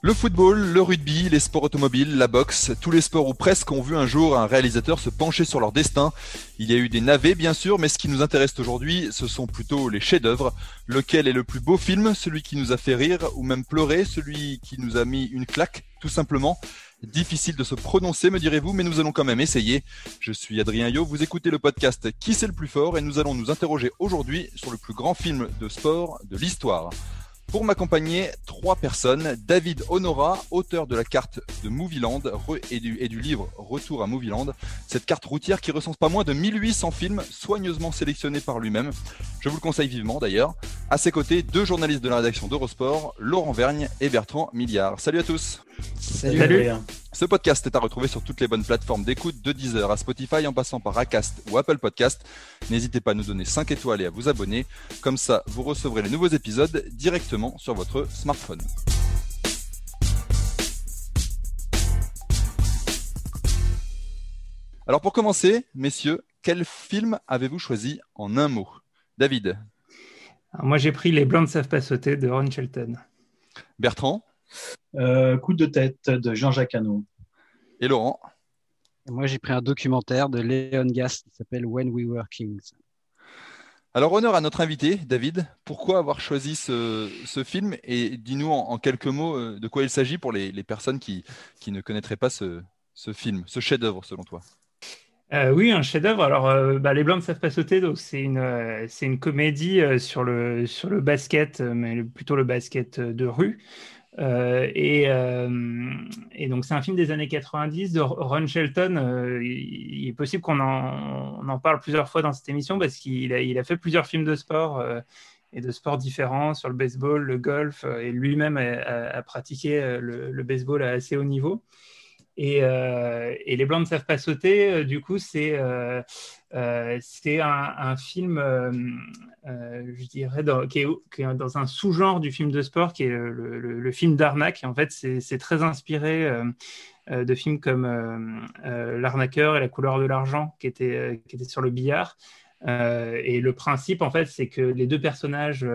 Le football, le rugby, les sports automobiles, la boxe, tous les sports ou presque ont vu un jour un réalisateur se pencher sur leur destin. Il y a eu des navets bien sûr, mais ce qui nous intéresse aujourd'hui, ce sont plutôt les chefs-d'œuvre. Lequel est le plus beau film, celui qui nous a fait rire ou même pleurer, celui qui nous a mis une claque, tout simplement? Difficile de se prononcer, me direz-vous, mais nous allons quand même essayer. Je suis Adrien Yo, vous écoutez le podcast Qui c'est le plus fort et nous allons nous interroger aujourd'hui sur le plus grand film de sport de l'histoire. Pour m'accompagner, trois personnes. David Honora, auteur de la carte de Movieland et, du, et du livre Retour à Movieland. Cette carte routière qui recense pas moins de 1800 films soigneusement sélectionnés par lui-même. Je vous le conseille vivement d'ailleurs. À ses côtés, deux journalistes de la rédaction d'Eurosport, Laurent Vergne et Bertrand Milliard. Salut à tous. Salut. Ce podcast est à retrouver sur toutes les bonnes plateformes d'écoute de Deezer à Spotify en passant par Acast ou Apple Podcast. N'hésitez pas à nous donner 5 étoiles et à vous abonner. Comme ça, vous recevrez les nouveaux épisodes directement sur votre smartphone. Alors pour commencer, messieurs, quel film avez-vous choisi en un mot? David Moi j'ai pris Les Blancs ne savent pas sauter de Ron Shelton. Bertrand Coup de tête de Jean-Jacques Hano. Et Laurent? Moi, j'ai pris un documentaire de Léon Gass qui s'appelle When We Were Kings. Alors, honneur à notre invité, David. Pourquoi avoir choisi ce, film? Et dis-nous en, quelques mots euh, de quoi il s'agit pour les, personnes qui, ne connaîtraient pas ce, film, ce chef-d'œuvre selon toi? Euh, oui, un chef-d'œuvre. Alors, bah, les Blancs ne savent pas sauter, donc c'est une, c'est une comédie sur, le, sur le basket, mais plutôt le basket de rue. Euh, euh, et, donc, c'est un film des années 90 de Ron Shelton. Euh, il, est possible qu'on en, parle plusieurs fois dans cette émission parce qu'il a, fait plusieurs films de sport et de sports différents sur le baseball, le golf, et lui-même a, pratiqué le, baseball à assez haut niveau. Et, Les Blancs ne savent pas sauter, du coup, c'est c'est un, film euh, je dirais, qui, est, dans un sous-genre du film de sport, qui est le, film d'arnaque. En fait, c'est très inspiré euh, euh, de films comme L'arnaqueur et la couleur de l'argent, qui était sur le billard. et le principe, en fait, c'est que les deux personnages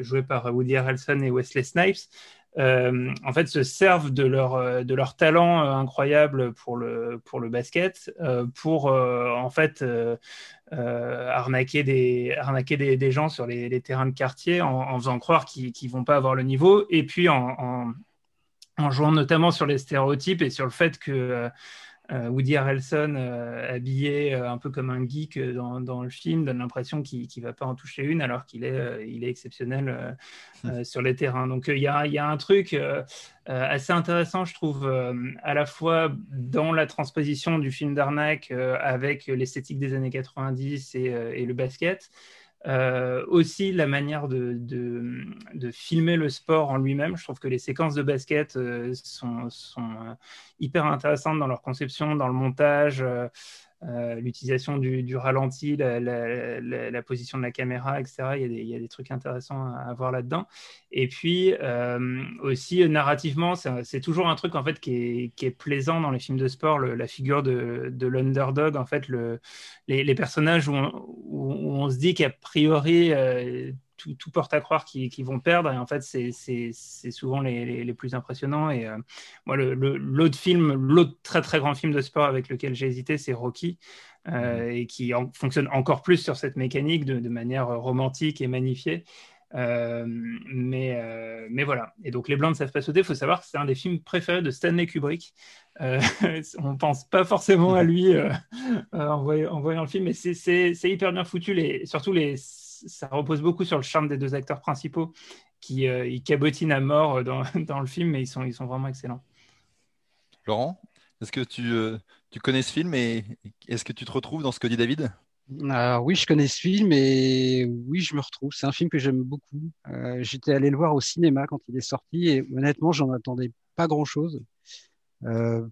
joués par Woody Harrelson et Wesley Snipes en fait, se servent de leur, de leur talent incroyable pour le, pour le basket, pour en fait arnaquer, des, arnaquer des, gens sur les, terrains de quartier en, faisant croire qu'ils ne vont pas avoir le niveau, et puis en, jouant notamment sur les stéréotypes et sur le fait que euh, Woody Harrelson, euh, habillé euh, un peu comme un geek dans, le film, donne l'impression qu'il ne va pas en toucher une alors qu'il est, il est exceptionnel hmm. sur les terrains. Donc il y a, y, a, un truc assez intéressant, je trouve, à la fois dans la transposition du film d'arnaque avec l'esthétique des années 90 et, et le basket. Euh, aussi la manière de, de, filmer le sport en lui-même. Je trouve que les séquences de basket euh, sont, sont euh, hyper intéressantes dans leur conception, dans le montage. Euh, l'utilisation du, ralenti, la, position de la caméra, etc. Il y a des, trucs intéressants à, voir là-dedans. Et puis euh, aussi narrativement, c'est toujours un truc en fait qui est, plaisant dans les films de sport, la figure de, l'underdog. En fait, les, personnages où on, se dit qu'a priori euh, tout, porte à croire qu'ils vont perdre. Et en fait, c'est souvent les, plus impressionnants. Et euh, moi, l'autre film, l'autre très très grand film de sport avec lequel j'ai hésité, c'est Rocky. Euh, mmh. et qui fonctionne encore plus sur cette mécanique de, manière romantique et magnifiée. Euh, mais, mais voilà. Et donc, Les Blancs ne savent pas sauter. Il faut savoir que c'est un des films préférés de Stanley Kubrick. on ne pense pas forcément à lui en, voyant, en, voyant, le film, mais c'est hyper bien foutu. Les, surtout les ça repose beaucoup sur le charme des deux acteurs principaux qui euh, ils cabotinent à mort dans, dans, le film, mais ils sont, ils sont vraiment excellents. Laurent, est-ce que tu, euh, tu connais ce film et est-ce que tu te retrouves dans ce que dit David? Oui, je connais ce film et oui, je me retrouve. C'est un film que j'aime beaucoup. Euh, j'étais allé le voir au cinéma quand il est sorti et honnêtement, j'en attendais pas grand-chose. Euh,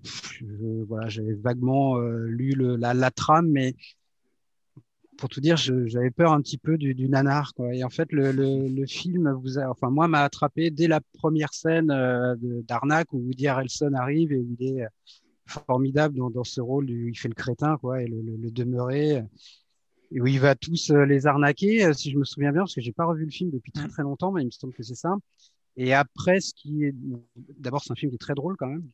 voilà, j'avais vaguement euh, lu le, la, la, trame, mais pour tout dire, j'avais peur un petit peu du, du nanar. Quoi. Et en fait, le, le, le film, vous a, enfin moi, m'a attrapé dès la première scène euh, d'arnaque où Woody Harrelson arrive et où il est formidable dans, dans ce rôle, où il fait le crétin, quoi, et le, le demeuré et où il va tous euh, les arnaquer, euh, si je me souviens bien, parce que j'ai pas revu le film depuis très très longtemps, mais il me semble que c'est ça. Et après, ce qui est, d'abord, c'est un film qui est très drôle quand même.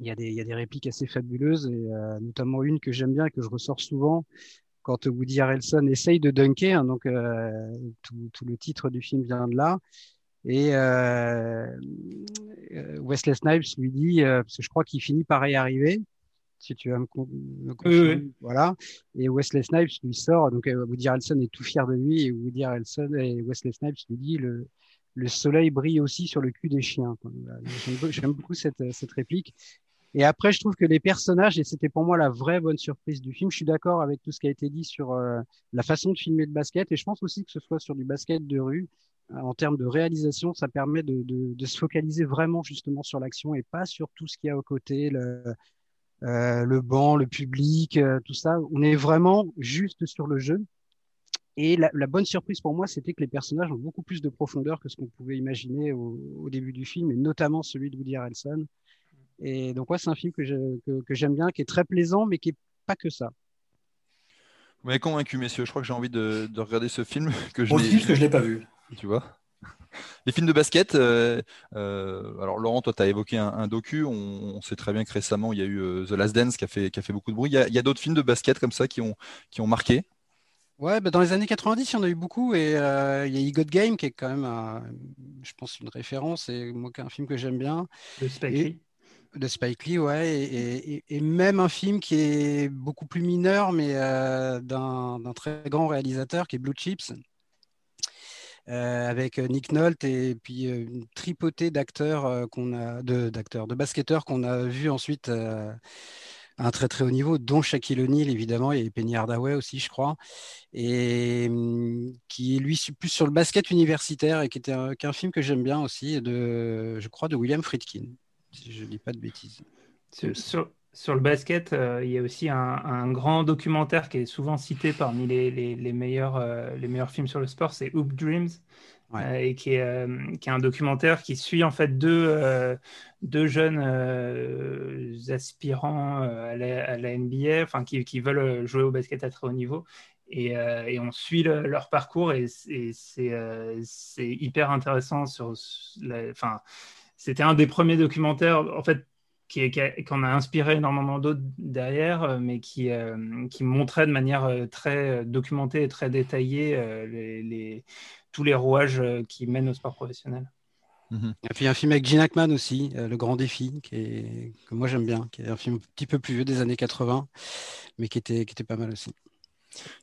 Il y a des, il y a des répliques assez fabuleuses, et euh, notamment une que j'aime bien et que je ressors souvent quand Woody Harrelson essaye de dunker. Hein, donc, euh, tout, tout, le titre du film vient de là. Et euh, Wesley Snipes lui dit, parce que je crois qu'il finit par y arriver, si tu vas me, me Voilà. Et Wesley Snipes lui sort, donc euh, Woody Harrelson est tout fier de lui, et Woody Harrelson et Wesley Snipes lui dit le, le soleil brille aussi sur le cul des chiens. J'aime beaucoup cette, cette réplique. Et après, je trouve que les personnages, et c'était pour moi la vraie bonne surprise du film, je suis d'accord avec tout ce qui a été dit sur euh, la façon de filmer le basket, et je pense aussi que ce soit sur du basket de rue, euh, en termes de réalisation, ça permet de, se focaliser vraiment justement sur l'action et pas sur tout ce qu'il y a aux côtés, le, euh, le banc, le public, tout ça. On est vraiment juste sur le jeu. Et la, la bonne surprise pour moi, c'était que les personnages ont beaucoup plus de profondeur que ce qu'on pouvait imaginer au, au, début du film, et notamment celui de Woody Harrelson. Et donc, ouais, c'est un film que, j'aime que, que bien, qui est très plaisant, mais qui est pas que ça. Vous m'avez convaincu, messieurs. Je crois que j'ai envie de, de, regarder ce film. Que je aussi, parce que je l'ai pas vu. Tu vois? Les films de basket, euh, euh, alors Laurent, toi, tu as évoqué un, un docu. On, on, sait très bien que récemment, il y a eu euh, The Last Dance qui a fait, qui a fait beaucoup de bruit. Il y a, a d'autres films de basket comme ça qui ont, qui ont marqué? Ouais, bah dans les années 90, il y en a eu beaucoup. Et euh, il y a E Game qui est quand même, un, je pense, une référence. Et moi, un film que j'aime bien. De Spike Lee. De Spike Lee, ouais. Et, même un film qui est beaucoup plus mineur, mais euh, d'un très grand réalisateur qui est Blue Chips euh, avec euh, Nick Nolte et puis une tripotée d'acteurs qu'on a, de, d'acteurs, de basketteurs qu'on a vu ensuite à un très très haut niveau, dont Shaquille O'Neal évidemment et Penny Hardaway aussi, je crois, et qui est lui plus sur le basket universitaire et qui était un, est un film que j'aime bien aussi, de, je crois, de William Friedkin, si je ne dis pas de bêtises. Sur, sur, sur le basket, euh, il y a aussi un, un, grand documentaire qui est souvent cité parmi les, les, les meilleurs, euh, les meilleurs films sur le sport, c'est Hoop Dreams, ouais. euh, et qui est, qui est, un documentaire qui suit en fait deux, deux jeunes aspirants à la, à, la, NBA, enfin qui, qui, veulent jouer au basket à très haut niveau. Et, et on suit le, leur parcours et, et c'est hyper intéressant. Sur, enfin, c'était un des premiers documentaires. En fait, qui, qu'on a inspiré énormément d'autres derrière, euh, mais qui, euh, qui montrait de manière euh, très documentée et très détaillée tous les rouages qui mènent au sport professionnel. Et puis un film avec Gene Hackman aussi, Le Grand Défi, qui est, que moi j'aime bien, qui est un film un petit peu plus vieux des années 80, mais qui était, qui était pas mal aussi.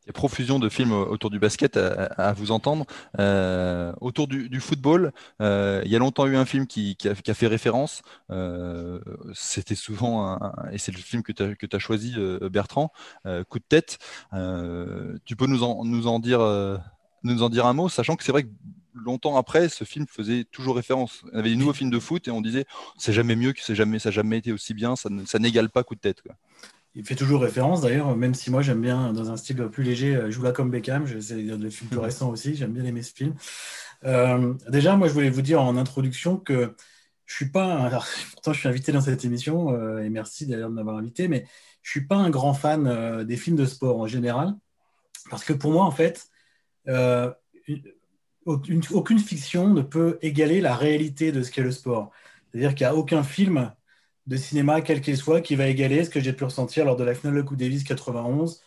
Il y a profusion de films autour du basket à, à vous entendre. Euh, autour du, du football, euh, il y a longtemps eu un film qui, qui, a, qui a, fait référence. Euh, C'était souvent, un, et c'est le film que tu as, as, choisi, Bertrand, Coup de tête. Tu peux nous en, nous en dire, nous en dire un mot, sachant que c'est vrai que longtemps après, ce film faisait toujours référence. Il y avait des nouveaux films de foot et on disait c'est jamais mieux que jamais, ça n'a jamais été aussi bien, ça, ça n'égale pas Coup de tête. Quoi. Il fait toujours référence d'ailleurs, même si moi j'aime bien dans un style plus léger, euh, joue là comme Beckham, c'est le film plus récent aussi, j'aime bien aimer ce film. Euh, déjà, moi je voulais vous dire en introduction que je suis pas, un... alors, pourtant je suis invité dans cette émission euh, et merci d'ailleurs de m'avoir invité, mais je suis pas un grand fan euh, des films de sport en général, parce que pour moi en fait, euh, une, aucune fiction ne peut égaler la réalité de ce qu'est le sport. C'est-à-dire qu'il n'y a aucun film de cinéma, quel qu'il soit, qui va égaler ce que j'ai pu ressentir lors de la finale de Coupe Davis 91,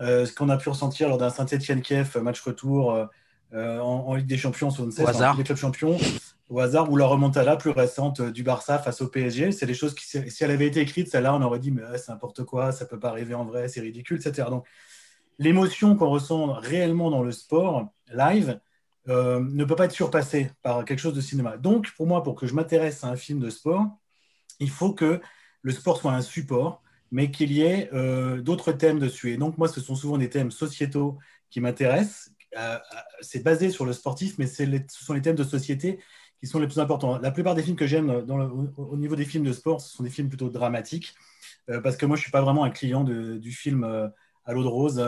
euh, ce qu'on a pu ressentir lors d'un Saint-Etienne-Kiev match retour euh, en, en, Ligue des Champions 76, au hasard. des clubs champions, au hasard, ou la remontada plus récente du Barça face au PSG. C'est des choses qui, si elle avait été écrite, celle-là, on aurait dit, mais c'est n'importe quoi, ça peut pas arriver en vrai, c'est ridicule, etc. Donc, l'émotion qu'on ressent réellement dans le sport live euh, ne peut pas être surpassée par quelque chose de cinéma. Donc, pour moi, pour que je m'intéresse à un film de sport, il faut que le sport soit un support mais qu'il y ait d'autres thèmes dessus. Et donc, moi, ce sont souvent des thèmes sociétaux qui m'intéressent. c'est basé sur le sportif, mais ce sont les thèmes de société qui sont les plus importants. La plupart des films que j'aime au, niveau des films de sport, ce sont des films plutôt dramatiques, parce que moi, je ne suis pas vraiment un client du film à l'eau de rose.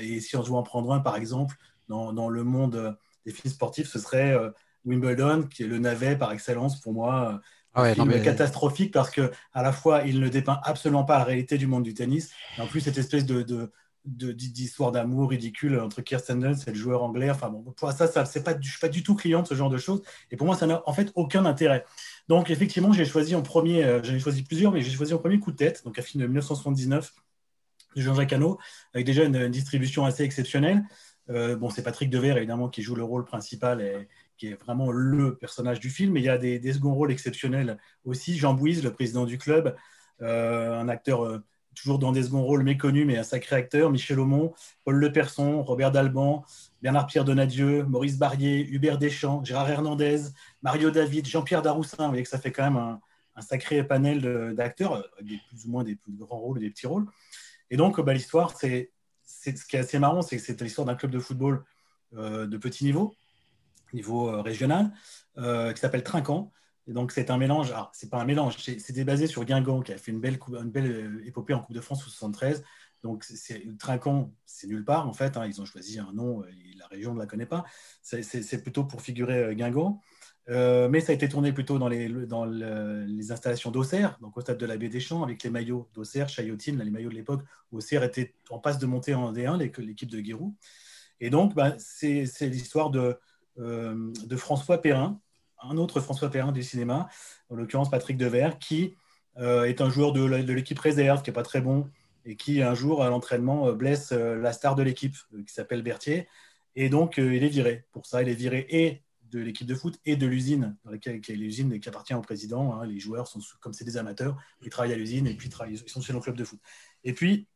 et si on doit en prendre un, par exemple, dans le monde des films sportifs, ce serait Wimbledon, qui est le navet par excellence pour moi. Ah un film catastrophique parce que à la fois il ne dépeint absolument pas la réalité du monde du tennis, et en plus cette espèce de, d'histoire d'amour ridicule entre Kirsten Dunst et le joueur anglais. Enfin bon, pour ça, ça c'est pas, je suis pas du tout client de ce genre de choses. Et pour moi, ça n'a en fait aucun intérêt. Donc effectivement, j'ai choisi en premier, euh, j'en ai choisi plusieurs, mais j'ai choisi en premier Coup de tête, donc un film de 1979 de Jean-Jacques Hano, avec déjà une, distribution assez exceptionnelle. Euh, bon, c'est Patrick Devers évidemment qui joue le rôle principal et qui est vraiment le personnage du film. Mais il y a des, seconds rôles exceptionnels aussi. Jean Bouise, le président du club, euh, un acteur euh, toujours dans des seconds rôles méconnus, mais un sacré acteur. Michel Aumont, Paul Leperson, Robert Dalban, Bernard-Pierre Donadieu, Maurice Barrier, Hubert Deschamps, Gérard Hernandez, Mario David, Jean-Pierre Daroussin. Vous voyez que ça fait quand même un, sacré panel d'acteurs, des plus ou moins des plus grands rôles et des petits rôles. Et donc, bah, l'histoire, c'est ce qui est assez marrant, c'est que c'est l'histoire d'un club de football euh, de petit niveau, niveau euh, régional, euh, qui s'appelle Trinquant. Donc, c'est un mélange. Alors, c'est pas un mélange, c'est basé sur Guingamp, qui a fait une belle, une belle épopée en Coupe de France sous 73. Donc, Trinquant, c'est nulle part, en fait. Hein. ils ont choisi un nom, la région ne la connaît pas. C'est plutôt pour figurer Guingamp. mais ça a été tourné plutôt dans les, dans les installations d'Auxerre, donc au stade de la Baie des Champs, avec les maillots d'Auxerre, Chaillotine, les maillots de l'époque. Auxerre était en passe de monter en D1, l'équipe de Guérou. Et donc, bah, c'est l'histoire de, euh, de François Perrin, un autre François Perrin du cinéma, en l'occurrence Patrick Devers, qui euh, est un joueur de, l'équipe réserve, qui n'est pas très bon, et qui un jour à l'entraînement euh, blesse la star de l'équipe, qui s'appelle Berthier. Et donc, il est viré. Pour ça, il est viré et de l'équipe de foot et de l'usine, qui est l'usine qui appartient au président. Hein. Les joueurs sont, comme c'est des amateurs, ils travaillent à l'usine et puis ils sont chez le club de foot. Et puis,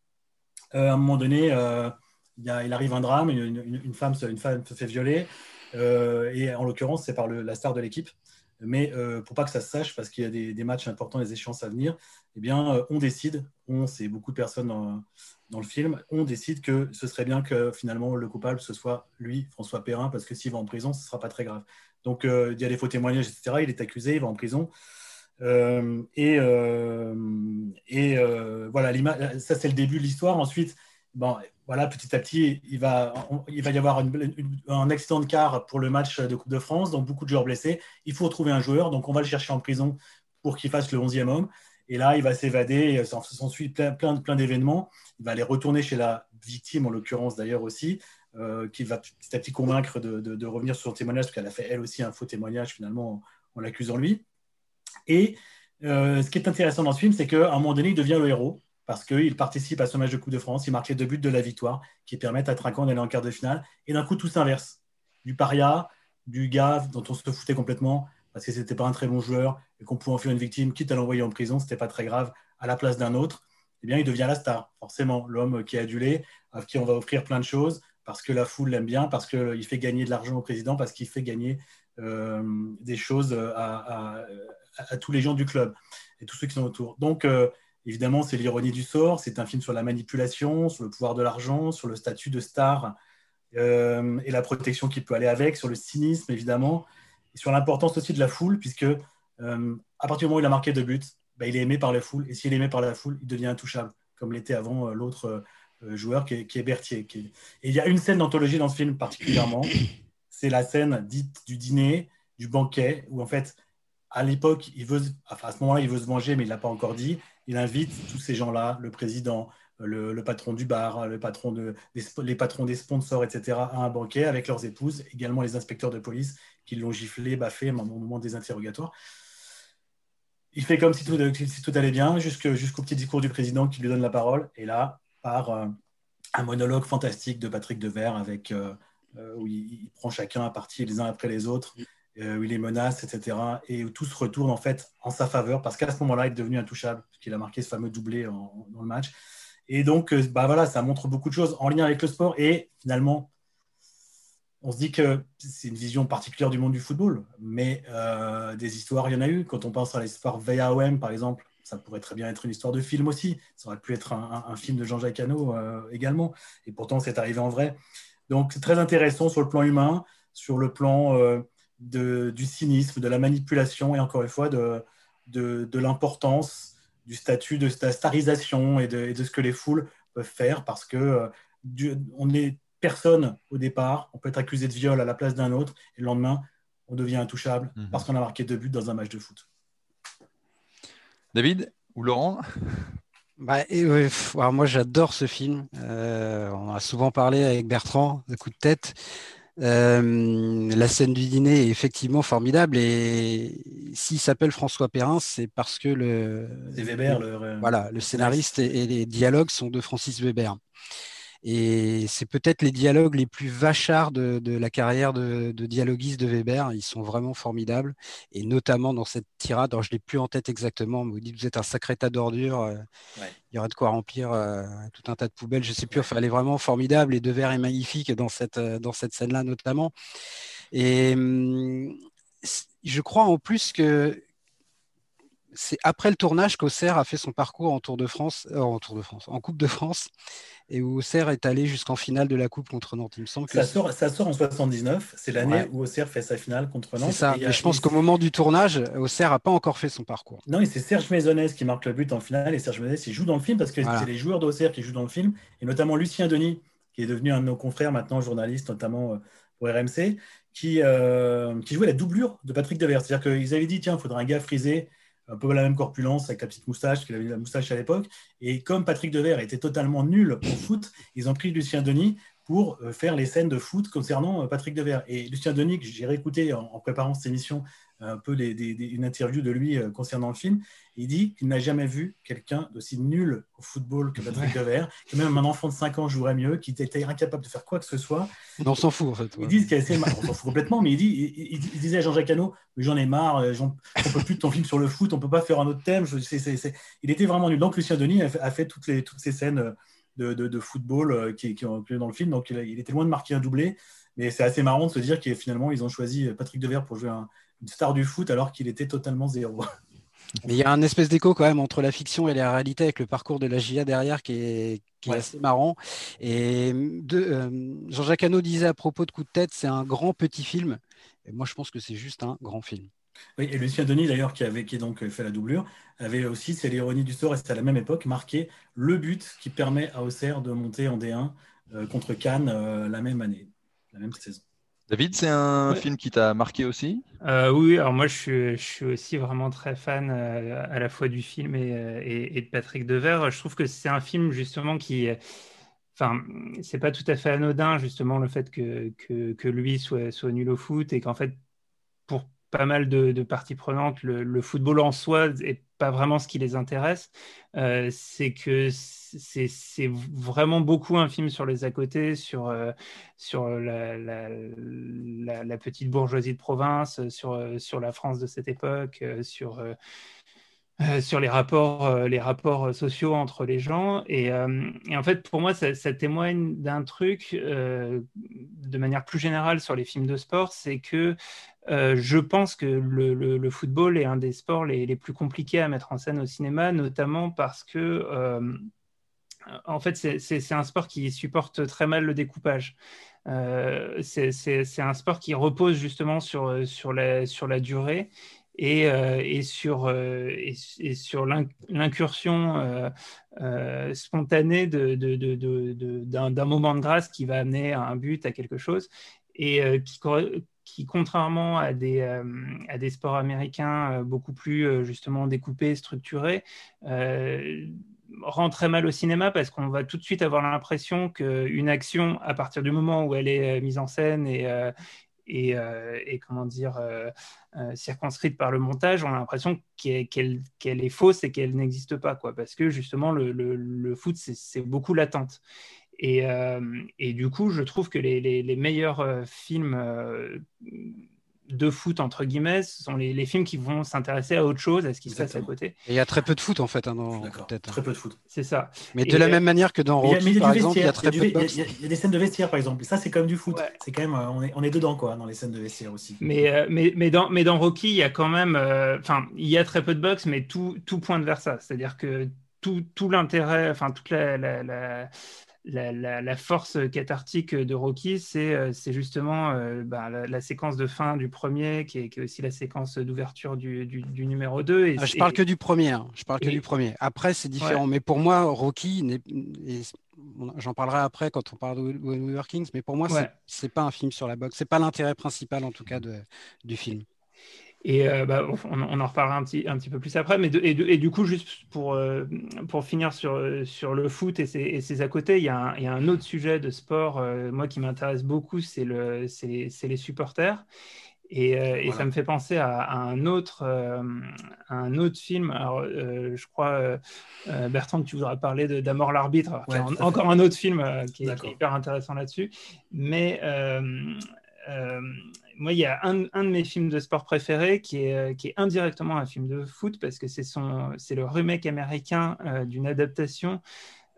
à un moment donné, il, arrive un drame, une, femme, une femme se fait violer, euh, et en l'occurrence, c'est par la star de l'équipe. Mais euh, pour pas que ça se sache, parce qu'il y a des, matchs importants, des échéances à venir, eh bien, euh, on décide, on, c'est beaucoup de personnes dans, le film, on décide que ce serait bien que finalement le coupable ce soit lui, François Perrin, parce que s'il va en prison, ce ne sera pas très grave. Donc, il y a des faux témoignages, etc. Il est accusé, il va en prison. et, et voilà, ça c'est le début de l'histoire. Ensuite, bon, voilà, petit à petit, il va, y avoir un accident de car pour le match de Coupe de France, donc beaucoup de joueurs blessés. Il faut trouver un joueur, donc on va le chercher en prison pour qu'il fasse le 11e homme. Et là, il va s'évader, s'ensuit plein, plein, plein d'événements. Il va aller retourner chez la victime, en l'occurrence d'ailleurs aussi, euh, qui va petit à petit convaincre de, revenir sur son témoignage, parce qu'elle a fait elle aussi un faux témoignage finalement en, l'accusant lui. Et euh, ce qui est intéressant dans ce film, c'est qu'à un moment donné, il devient le héros parce qu'il participe à ce match de Coupe de France, il marque les deux buts de la victoire qui permettent à Trinquant d'aller en quart de finale. Et d'un coup, tout s'inverse. Du paria, du gars dont on se foutait complètement parce que c'était pas un très bon joueur et qu'on pouvait en faire une victime, quitte à l'envoyer en prison, c'était pas très grave, à la place d'un autre, eh bien, il devient la star, forcément, l'homme qui est adulé, à qui on va offrir plein de choses, parce que la foule l'aime bien, parce qu'il fait gagner de l'argent au président, parce qu'il fait gagner euh, des choses à, tous les gens du club et tous ceux qui sont autour. Donc, euh, Évidemment, c'est l'ironie du sort. C'est un film sur la manipulation, sur le pouvoir de l'argent, sur le statut de star euh, et la protection qui peut aller avec, sur le cynisme, évidemment, et sur l'importance aussi de la foule, puisque euh, à partir du moment où il a marqué deux buts, bah, il est aimé par la foule. Et s'il est aimé par la foule, il devient intouchable, comme l'était avant euh, l'autre joueur qui est, Berthier. Et il y a une scène d'anthologie dans ce film particulièrement. C'est la scène dite du dîner, du banquet, où en fait, à l'époque, il veut, à ce moment-là, il veut se venger, mais il ne l'a pas encore dit il invite tous ces gens-là, le président, le, patron du bar, le patron les patrons des sponsors, etc., à un banquet avec leurs épouses, également les inspecteurs de police qui l'ont giflé, baffé au moment des interrogatoires. Il fait comme si tout, allait bien, jusqu'au petit discours du président qui lui donne la parole. Et là, par euh, un monologue fantastique de Patrick Devers avec, euh, euh, où il, prend chacun à partie les uns après les autres euh, où il les menace, etc. Et où tout se retourne en fait en sa faveur parce qu'à ce moment-là, il est devenu intouchable, puisqu'il a marqué ce fameux doublé dans le match. Et donc, euh, bah voilà, ça montre beaucoup de choses en lien avec le sport. Et finalement, on se dit que c'est une vision particulière du monde du football, mais euh, des histoires, il y en a eu. Quand on pense à sports VAOM, par exemple, ça pourrait très bien être une histoire de film aussi. Ça aurait pu être un, film de Jean-Jacques Hano également. Et pourtant, c'est arrivé en vrai. Donc, c'est très intéressant sur le plan humain, sur le plan du cynisme, de la manipulation et encore une fois de, de, l'importance du statut de, la starisation et de, ce que les foules peuvent faire parce que on est personne au départ, on peut être accusé de viol à la place d'un autre et le lendemain, on devient intouchable mhm. parce qu'on a marqué deux buts dans un match de foot. David ou Laurent? Bah, moi j'adore ce film. Euh, on a souvent parlé avec Bertrand de coup de tête. Euh, la scène du dîner est effectivement formidable et s'il s'appelle François Perrin, c'est parce que le, Weber, le, voilà, le scénariste et, les dialogues sont de Francis Weber. Et c'est peut-être les dialogues les plus vachards de, la carrière de, dialoguiste de Weber. Ils sont vraiment formidables. Et notamment dans cette tirade, alors je ne l'ai plus en tête exactement, mais vous dites vous êtes un sacré tas d'ordures. Euh, il y aurait de quoi remplir euh, tout un tas de poubelles. Je ne sais plus. Enfin, elle est vraiment formidable. Et De Verre est magnifique dans cette, euh, dans cette scène-là notamment. Et hum, je crois en plus que c'est après le tournage qu'Auxerre a fait son parcours en Tour de France, en Tour de France, en Coupe de France et où Auxerre est allé jusqu'en finale de la Coupe contre Nantes. Il me semble que ça, sort, ça sort en 79, c'est l'année où Auxerre fait sa finale contre Nantes. Ça, et, je pense qu'au moment du tournage, Auxerre n'a pas encore fait son parcours. Non, et c'est Serge Maisonnès qui marque le but en finale, et Serge Maisonnès, il joue dans le film parce que c'est les joueurs d'Auxerre qui jouent dans le film, et notamment Lucien Denis, qui est devenu un de nos confrères maintenant, journaliste, notamment euh, pour RMC, qui, euh, qui jouait la doublure de Patrick Devers. C'est-à-dire qu'ils avaient dit, tiens, il faudra un gars frisé un peu la même corpulence avec la petite moustache, qu'il avait la moustache à l'époque. Et comme Patrick Devers était totalement nul au foot, ils ont pris Lucien Denis pour euh, faire les scènes de foot concernant euh, Patrick Devers. Et Lucien Denis, que j'ai réécouté en, préparant cette émission, un peu une interview de lui euh, concernant le film. Il dit qu'il n'a jamais vu quelqu'un d'aussi nul au football que Patrick Devers, que même un enfant de 5 ans jouerait mieux, qui était incapable de faire quoi que ce soit. on s'en fout en fait. Il dit qu'il assez on s'en fout complètement, mais il, dit, il, disait à Jean-Jacques Hano, j'en ai marre, euh, on ne peut plus de ton film sur le foot, on ne peut pas faire un autre thème. Il était vraiment nul. Donc Lucien Denis a fait, toutes, les, toutes ces scènes de, football euh, qui, qui ont dans le film, donc il, était loin de marquer un doublé. Mais c'est assez marrant de se dire qu'ils finalement ils ont choisi Patrick Devers pour jouer un, une star du foot alors qu'il était totalement zéro. Mais il y a un espèce d'écho quand même entre la fiction et la réalité avec le parcours de la GIA derrière qui est, assez marrant. Et euh, Jean-Jacques Hano disait à propos de Coup de tête, c'est un grand petit film. Et moi, je pense que c'est juste un grand film. Oui, et Lucien Denis, d'ailleurs, qui avait qui donc fait la doublure, avait aussi, c'est l'ironie du sort, et c'était à la même époque, marqué le but qui permet à Auxerre de monter en D1 euh, contre Cannes euh, la même année, la même saison. David, c'est un film qui t'a marqué aussi? Euh, Oui, alors moi je suis, aussi vraiment très fan euh, à la fois du film euh, et, de Patrick Devers. Je trouve que c'est un film justement qui. Enfin, c'est pas tout à fait anodin justement le fait que, que, lui soit, soit nul au foot et qu'en fait, pas mal de, parties prenantes, le, football en soi est pas vraiment ce qui les intéresse. Euh, c'est que c'est vraiment beaucoup un film sur les à côté, sur, euh, sur la, la, petite bourgeoisie de province, sur, sur la France de cette époque, euh, sur, les rapports, les rapports sociaux entre les gens. Et, en fait, pour moi, ça, témoigne d'un truc de manière plus générale sur les films de sport, c'est que euh, je pense que le, football est un des sports les, plus compliqués à mettre en scène au cinéma, notamment parce que, euh, en fait, c'est un sport qui supporte très mal le découpage. Euh, c'est un sport qui repose justement sur, sur, la, sur la durée et, et sur, l'incursion spontanée d'un moment de grâce qui va amener à un but, à quelque chose, et qui, qui, contrairement à des, euh, sports américains euh, beaucoup plus euh, justement découpés, structurés, rend très mal au cinéma parce qu'on va tout de suite avoir l'impression qu'une action, à partir du moment où elle est mise en scène et, et, et, comment dire circonscrite par le montage, on a l'impression qu'elle est fausse et qu'elle n'existe pas, quoi, parce que justement le, foot c'est beaucoup l'attente. Et, euh, du coup, je trouve que les, meilleurs euh, films euh, de foot, entre guillemets, ce sont les, films qui vont s'intéresser à autre chose, à ce qui se passe à côté. Et il y a très peu de foot, en fait, hein, dans peut-être. Très peu de foot. C'est ça. Mais de la même manière que dans Rocky, par exemple, il y a très peu de Il y, a des scènes de vestiaire, par exemple. ça, c'est comme du foot. C'est quand même, on est, on est dedans, quoi, dans les scènes de vestiaire aussi. Mais, mais, mais, dans, mais dans Rocky, il y a quand même, enfin, il y a très peu de boxe, mais tout, tout pointe vers ça. C'est-à-dire que tout, tout l'intérêt, enfin, toute la, la la, force cathartique de Rocky, c'est euh, justement euh, bah, la, séquence de fin du premier, qui est, aussi la séquence d'ouverture du, numéro 2. Et, ah, je parle que du premier. Hein. Je parle que du premier. Après, c'est différent. Mais pour moi, Rocky, j'en parlerai après quand on parle de New Kings, mais pour moi, ce c'est pas un film sur la boxe. C'est pas l'intérêt principal, en tout cas, de, du film. Et euh, bah, on, en reparlera un petit, un petit peu plus après. Mais et, du coup, juste pour, euh, pour finir sur, sur le foot et ses, à côté, il y, a un, il y, a un, autre sujet de sport, euh, moi, qui m'intéresse beaucoup, c'est le, les supporters. Et, et ça me fait penser à, un, autre, un autre film. Alors, je crois, Bertrand, que tu voudras parler d'Amor l'arbitre. encore un autre film qui est, qui, est, hyper intéressant là-dessus. Mais moi, il y a un, de mes films de sport préférés qui est, euh, qui est indirectement un film de foot parce que c'est le remake américain euh, d'une adaptation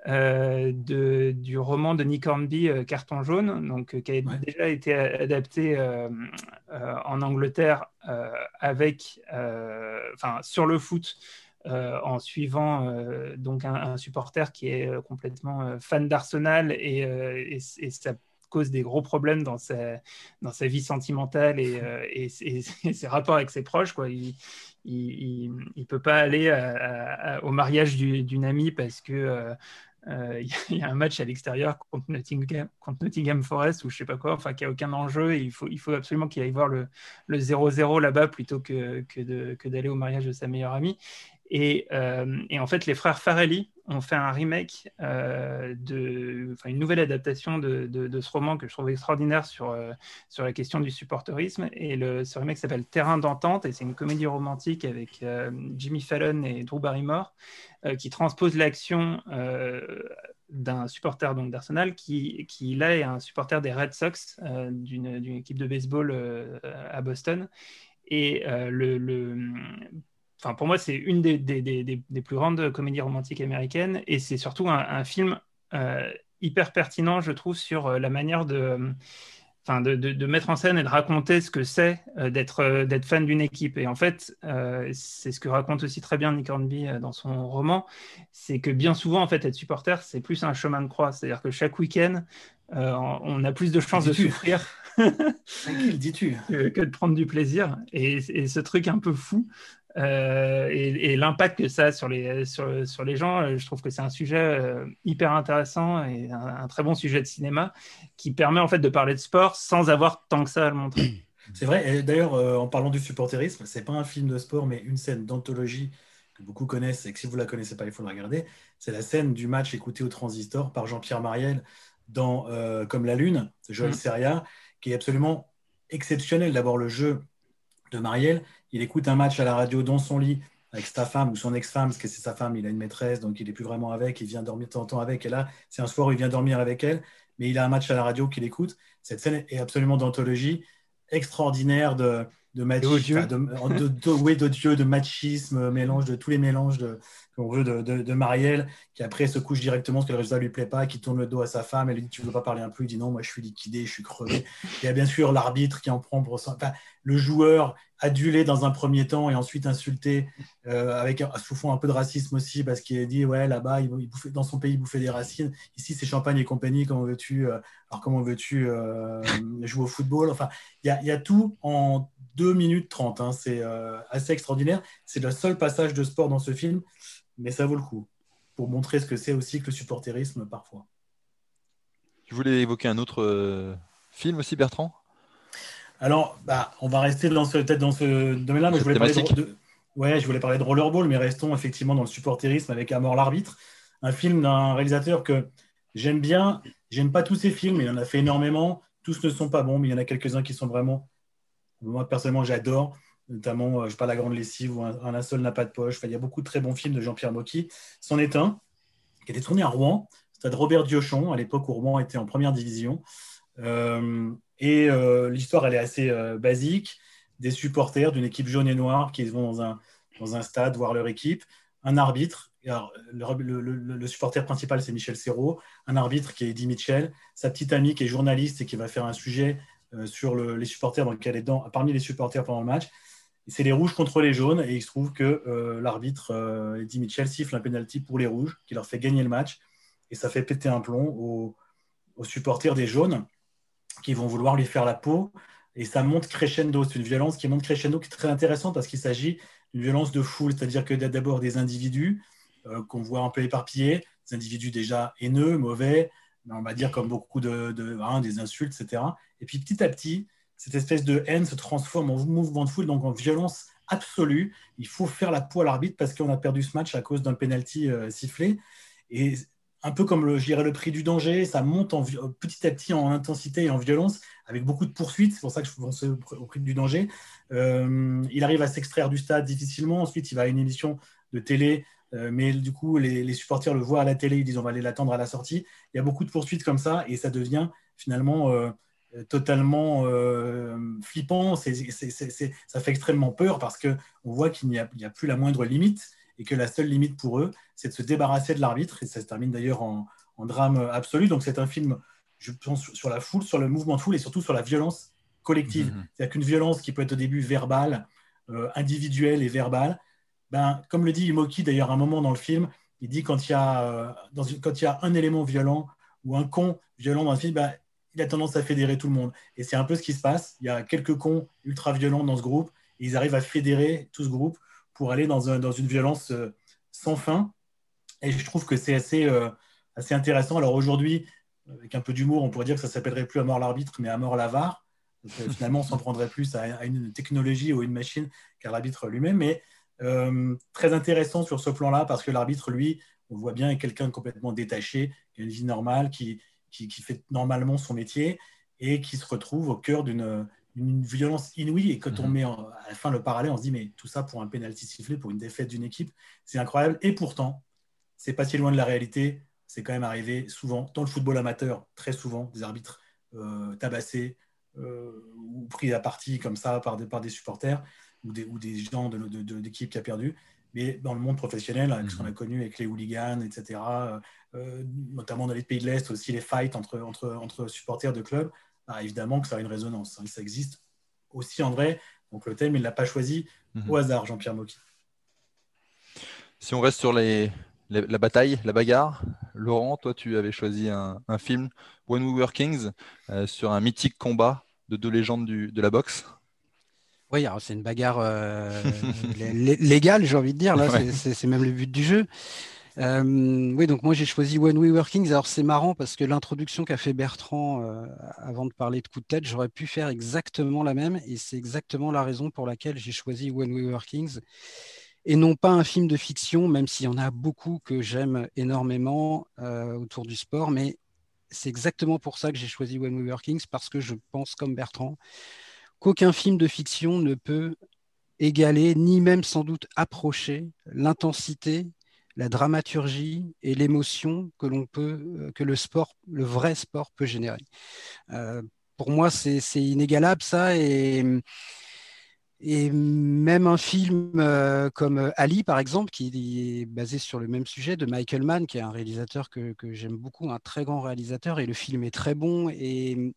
euh, de, du roman de Nick Hornby, Carton jaune, donc, qui a déjà été adapté en Angleterre avec, sur le foot. en suivant donc un, supporter qui est complètement fan d'Arsenal et, et, et, ça cause des gros problèmes dans sa, dans sa vie sentimentale et, euh, et, ses rapports avec ses proches. Quoi. Il ne peut pas aller au mariage d'une amie parce que euh, euh, il y a un match à l'extérieur contre Nottingham, contre Nottingham Forest ou je sais pas quoi, enfin qui a aucun enjeu. Et il faut, il faut absolument qu'il aille voir le 0-0 là-bas plutôt que, que d'aller au mariage de sa meilleure amie. Et, et, en fait, les frères Farelli ont fait un remake, euh, de, une nouvelle adaptation de, ce roman que je trouve extraordinaire sur, euh, sur la question du supporterisme. Et le, ce remake s'appelle Terrain d'entente et c'est une comédie romantique avec euh, Jimmy Fallon et Drew Barrymore qui transpose l'action d'un supporter d'Arsenal qui, là est un supporter des Red Sox d'une équipe de baseball à Boston. Et le enfin pour moi, c'est une des, des, des, plus grandes comédies romantiques américaines et c'est surtout un, film euh, hyper pertinent, je trouve, sur euh, la manière de, enfin, de, de, mettre en scène et de raconter ce que c'est euh, d'être d'être fan d'une équipe. Et en fait, c'est ce que raconte aussi très bien Nick Hornby dans son roman, c'est que bien souvent, en fait, être supporter, c'est plus un chemin de croix. C'est-à-dire que chaque week-end, on a plus de chances de souffrir. dis-tu que, de prendre du plaisir. Et, et, ce truc un peu fou euh, et, l'impact que ça a sur les, sur, sur les gens, euh, je trouve que c'est un sujet euh, hyper intéressant et un, très bon sujet de cinéma qui permet en fait de parler de sport sans avoir tant que ça à le montrer. C'est vrai, et d'ailleurs, en parlant du supporterisme, c'est pas un film de sport, mais une scène d'anthologie que beaucoup connaissent et que si vous la connaissez pas, il faut la regarder. C'est la scène du match écouté au transistor par Jean-Pierre Mariel dans Comme la Lune, de Joël mmh. Seria, qui est absolument exceptionnel. D'abord, le jeu de Marielle. Il écoute un match à la radio dans son lit avec sa femme ou son ex-femme, parce que c'est sa femme, il a une maîtresse, donc il n'est plus vraiment avec, il vient dormir de temps en temps avec. Et là, c'est un soir où il vient dormir avec elle, mais il a un match à la radio qu'il écoute. Cette scène est absolument d'anthologie, extraordinaire de, de, machisme, de, de, de machisme, mélange de tous les mélanges de, qu'on veut de, de, Marielle, qui après se couche directement parce que le résultat lui plaît pas, qui tourne le dos à sa femme, elle lui dit tu veux pas parler un peu, il dit non, moi je suis liquidé, je suis crevé. Il y a bien sûr l'arbitre qui en prend pour enfin, le joueur adulé dans un premier temps et ensuite insulté euh, avec sous fond un peu de racisme aussi parce qu'il a dit ouais là-bas dans son pays il bouffait des racines, ici c'est champagne et compagnie, comment veux-tu euh, alors comment veux-tu euh, jouer au football? Enfin il y a, y a, tout en 2 minutes 30, hein. c'est assez extraordinaire. C'est le seul passage de sport dans ce film mais ça vaut le coup pour montrer ce que c'est aussi que le supporterisme parfois. Tu voulais évoquer un autre euh, film aussi, Bertrand? Alors, bah, on va rester dans ce, peut-être dans ce domaine-là, mais je voulais, parler de, ouais, je voulais parler de Rollerball, mais restons effectivement dans le supporterisme avec Amor l'arbitre, un film d'un réalisateur que j'aime bien. J'aime pas tous ses films, il en a fait énormément. Tous ne sont pas bons, mais il y en a quelques-uns qui sont vraiment. Moi, personnellement, j'adore notamment, euh, je parle La Grande Lessive ou Un, un seul n'a pas de poche. il y a beaucoup de très bons films de Jean-Pierre Mocky. C'en est un qui a été tourné à Rouen, stade Robert Diochon, à l'époque où Rouen était en première division. Euh, et euh, l'histoire, elle est assez basique. des supporters d'une équipe jaune et noire qui vont dans un, dans un stade voir leur équipe, un arbitre. le, supporter principal, c'est Michel Serrault, un arbitre qui est Eddie Mitchell, sa petite amie qui est journaliste et qui va faire un sujet sur les supporters, donc elle est dans, parmi les supporters pendant le match. C'est les rouges contre les jaunes, et il se trouve que euh, l'arbitre euh, Eddie Mitchell siffle un penalty pour les rouges, qui leur fait gagner le match, et ça fait péter un plomb aux, supporters des jaunes, qui vont vouloir lui faire la peau, et ça monte crescendo. C'est une violence qui monte crescendo, qui est très intéressante parce qu'il s'agit d'une violence de foule, c'est-à-dire que d'abord des individus euh, qu'on voit un peu éparpillés, des individus déjà haineux, mauvais, on va dire comme beaucoup de, hein, des insultes, etc. Et puis petit à petit, cette espèce de haine se transforme en mouvement de foule, donc en violence absolue. Il faut faire la peau à l'arbitre parce qu'on a perdu ce match à cause d'un penalty euh, sifflé. Et un peu comme le, le prix du danger, ça monte en, petit à petit en intensité et en violence, avec beaucoup de poursuites. C'est pour ça que je pense au prix du danger. Euh, il arrive à s'extraire du stade difficilement. Ensuite, il va à une émission de télé, euh, mais du coup, les, supporters le voient à la télé. Ils disent on va aller l'attendre à la sortie. Il y a beaucoup de poursuites comme ça, et ça devient finalement totalement flippant. ça fait extrêmement peur parce qu'on voit qu'il n'y a, a, plus la moindre limite et que la seule limite pour eux, c'est de se débarrasser de l'arbitre. Et ça se termine d'ailleurs en, drame absolu. Donc c'est un film, je pense, sur la foule, sur le mouvement de foule et surtout sur la violence collective. Mhm. C'est-à-dire qu'une violence qui peut être au début verbale, euh, individuelle et verbale, ben, comme le dit Imoki d'ailleurs à un moment dans le film, il dit quand il y a, euh, dans quand il y a un élément violent ou un con violent dans le film, ben, il a tendance à fédérer tout le monde. Et c'est un peu ce qui se passe. Il y a quelques cons ultra violents dans ce groupe ils arrivent à fédérer tout ce groupe pour aller dans, un, dans une violence euh, sans fin. Et je trouve que c'est assez, euh, assez intéressant. Alors aujourd'hui, avec un peu d'humour, on pourrait dire que ça s'appellerait plus à mort l'arbitre, mais à mort l'avare. Euh, finalement, on s'en prendrait plus à, une technologie ou une machine qu'à l'arbitre lui-même. Mais très intéressant sur ce plan-là, parce que l'arbitre, lui, on voit bien, est quelqu'un complètement détaché, qui a une vie normale, qui, qui, qui, fait normalement son métier et qui se retrouve au cœur d'une une violence inouïe. Et quand on mhm. met à la fin le parallèle, on se dit, mais tout ça pour un penalty sifflé, pour une défaite d'une équipe, c'est incroyable. Et pourtant, c'est pas si loin de la réalité. C'est quand même arrivé souvent, dans le football amateur, très souvent, des arbitres euh, tabassés euh, ou pris à partie comme ça par des, par des supporters ou des, ou des gens de, l'équipe qui a perdu. Mais dans le monde professionnel, avec ce qu'on a mhm. connu avec les hooligans, etc., euh, notamment dans les pays de l'Est, aussi les fights entre, entre, entre supporters de clubs, bah, évidemment que ça a une résonance. Hein. Ça existe aussi en vrai. Donc le thème, il ne l'a pas choisi au mhm. hasard, Jean-Pierre Mocky. Si on reste sur les, la bataille, la bagarre, Laurent, toi, tu avais choisi un, film, When We Were Kings, euh, sur un mythique combat de deux légendes du, de la boxe. Oui, c'est une bagarre euh, légale, j'ai envie de dire. Là, c'est même le but du jeu. Euh, oui, donc moi j'ai choisi When We Workings. Alors c'est marrant parce que l'introduction qu'a fait Bertrand euh, avant de parler de coup de tête, j'aurais pu faire exactement la même et c'est exactement la raison pour laquelle j'ai choisi When We Workings et non pas un film de fiction, même s'il y en a beaucoup que j'aime énormément euh, autour du sport, mais c'est exactement pour ça que j'ai choisi When We Workings parce que je pense comme Bertrand qu'aucun film de fiction ne peut égaler, ni même sans doute approcher l'intensité la dramaturgie et l'émotion que peut, euh, que le sport, le vrai sport peut générer. Euh, pour moi, c'est inégalable ça et même un film euh, comme Ali, par exemple, qui est basé sur le même sujet de Michael Mann, qui est un réalisateur que, j'aime beaucoup, un très grand réalisateur, et le film est très bon. Et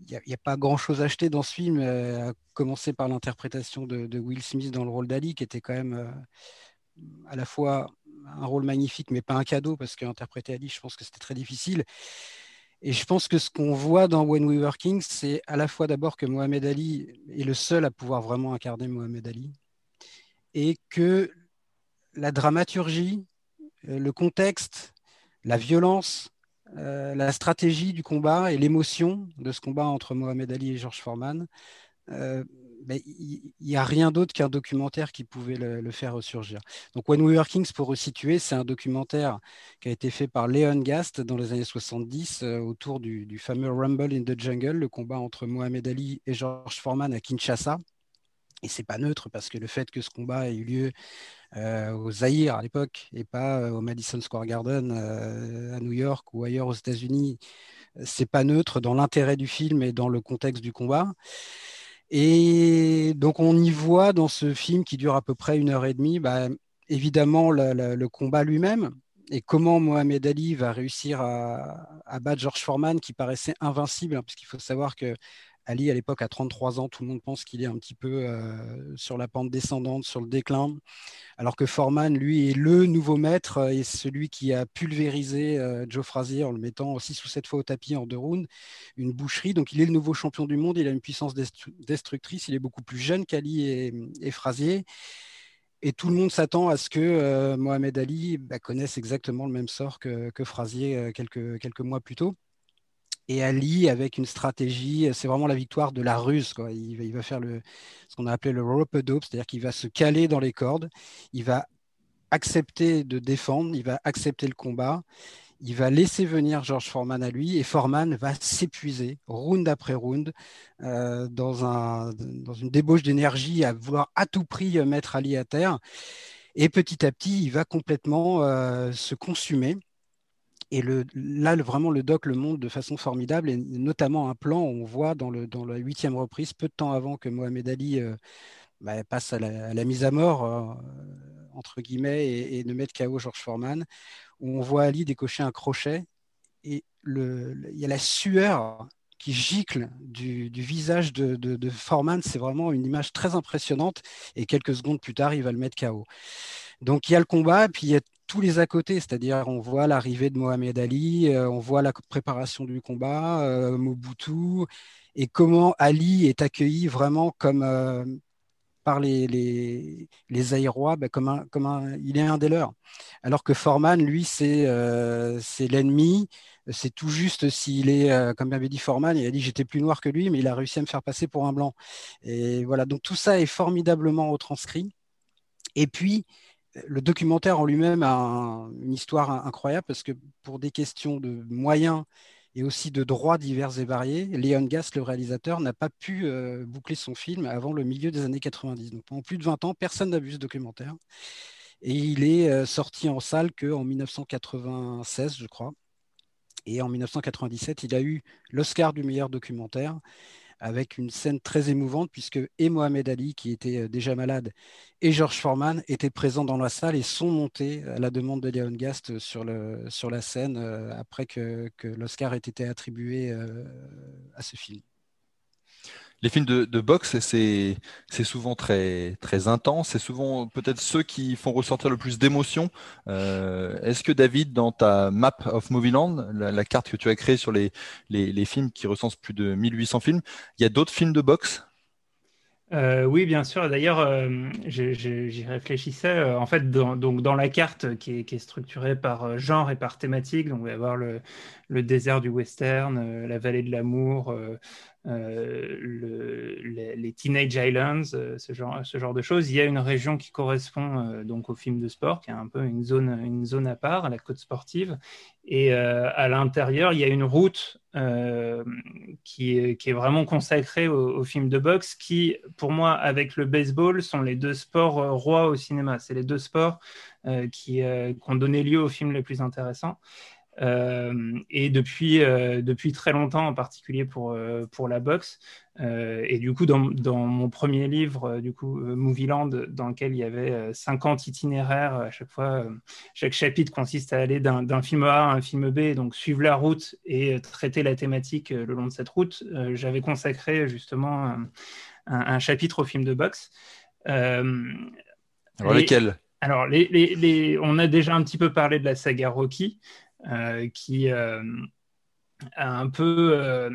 n'y a, pas grand-chose à acheter dans ce film, euh, à commencer par l'interprétation de, Will Smith dans le rôle d'Ali, qui était quand même euh, à la fois un rôle magnifique, mais pas un cadeau, parce qu'interpréter Ali, je pense que c'était très difficile. Et je pense que ce qu'on voit dans When We Were Kings, c'est à la fois d'abord que Mohamed Ali est le seul à pouvoir vraiment incarner Mohamed Ali, et que la dramaturgie, euh, le contexte, la violence, euh, la stratégie du combat et l'émotion de ce combat entre Mohamed Ali et George Foreman, euh, il n'y a rien d'autre qu'un documentaire qui pouvait le, faire ressurgir. Donc When We Were Kings, pour resituer, c'est un documentaire qui a été fait par Leon Gast dans les années 70 euh, autour du, du, fameux Rumble in the Jungle, le combat entre Mohamed Ali et George Foreman à Kinshasa. Et c'est pas neutre parce que le fait que ce combat ait eu lieu au Zaïre à l'époque et pas euh, au Madison Square Garden euh, à New York ou ailleurs aux États-Unis c'est pas neutre dans l'intérêt du film et dans le contexte du combat. Et donc on y voit dans ce film qui dure à peu près une heure et demie, bah, évidemment le combat lui-même et comment Mohamed Ali va réussir à, battre George Foreman qui paraissait invincible, hein, puisqu'il faut savoir que Ali, à l'époque, à 33 ans, tout le monde pense qu'il est un petit peu euh, sur la pente descendante, sur le déclin, alors que Foreman, lui, est le nouveau maître et celui qui a pulvérisé euh, Joe Frazier en le mettant 6 ou 7 fois au tapis en deux rounds, une boucherie. Donc, il est le nouveau champion du monde, il a une puissance destructrice, il est beaucoup plus jeune qu'Ali et, Frazier. Et tout le monde s'attend à ce que euh, Mohamed Ali bah, connaisse exactement le même sort que, Frazier quelques mois plus tôt et Ali avec une stratégie, c'est vraiment la victoire de la ruse. Il, va, faire ce qu'on a appelé le rope dope, c'est-à-dire qu'il va se caler dans les cordes, il va accepter de défendre, il va accepter le combat, il va laisser venir George Foreman à lui et Foreman va s'épuiser round après round euh, dans, un, dans une débauche d'énergie à vouloir à tout prix mettre Ali à terre. Et petit à petit, il va complètement euh, se consumer. Et là, vraiment, le doc le montre de façon formidable, et notamment un plan où on voit dans, la huitième reprise, peu de temps avant que Mohamed Ali euh, bah, passe à la, mise à mort, euh, entre guillemets, et, ne mette KO George Foreman, où on voit Ali décocher un crochet, et il y a la sueur qui gicle du, visage de, Foreman, c'est vraiment une image très impressionnante, et quelques secondes plus tard, il va le mettre KO. Donc il y a le combat, puis il y a tous les à côté, c'est-à-dire on voit l'arrivée de Mohamed Ali, euh, on voit la préparation du combat, euh, Mobutu, et comment Ali est accueilli vraiment comme euh, par les, les, les Aérois, ben, comme, un, comme un, il est un des leurs. Alors que Forman, lui, c'est c'est l'ennemi, c'est tout juste s'il est, comme avait dit Forman, il a dit j'étais plus noir que lui, mais il a réussi à me faire passer pour un blanc. Et voilà, donc tout ça est formidablement retranscrit. Et puis, le documentaire en lui-même a une histoire incroyable parce que pour des questions de moyens et aussi de droits divers et variés, Léon Gast, le réalisateur, n'a pas pu euh, boucler son film avant le milieu des années 90. Donc pendant plus de 20 ans, personne n'a vu ce documentaire. Et il est euh, sorti en salle qu'en 1996, je crois. Et en 1997, il a eu l'Oscar du meilleur documentaire avec une scène très émouvante puisque et Mohamed Ali, qui était euh, déjà malade, et George Foreman étaient présents dans la salle et sont montés à la demande de Léon Gast sur, la scène euh, après que, que l'Oscar ait été attribué euh, à ce film les films de, boxe, c'est souvent très, très intense, c'est souvent peut-être ceux qui font ressortir le plus d'émotions. Euh, est-ce que David, dans ta map of Movieland, la, la carte que tu as créée sur les, les, films qui recensent plus de 1800 films, il y a d'autres films de boxe? Euh, oui, bien sûr. D'ailleurs, euh, j'y réfléchissais. en fait, dans, donc dans la carte qui est, structurée par genre et par thématique, donc on va avoir le, désert du western, la vallée de l'amour, euh, le, les, Teenage Islands, euh, ce, genre, de choses. Il y a une région qui correspond euh, donc au film de sport, qui est un peu une zone à part, la côte sportive. Et à l'intérieur, il y a une route qui, est, qui, est, vraiment consacrée au, au, film de boxe, qui, pour moi, avec le baseball, sont les deux sports rois au cinéma. C'est les deux sports qui, qui, ont donné lieu aux films les plus intéressants. Euh, et depuis, euh, depuis très longtemps, en particulier pour, euh, pour la boxe. et du coup, dans, dans, mon premier livre, du coup, Movieland, dans lequel il y avait 50 itinéraires, à chaque fois, chaque chapitre consiste à aller d'un film A à un film B, donc suivre la route et traiter la thématique le long de cette route. J'avais consacré justement un, un, chapitre au film de boxe. Alors, lesquels? alors, les, les, les, on a déjà un petit peu parlé de la saga Rocky. Euh, qui euh, a un peu euh,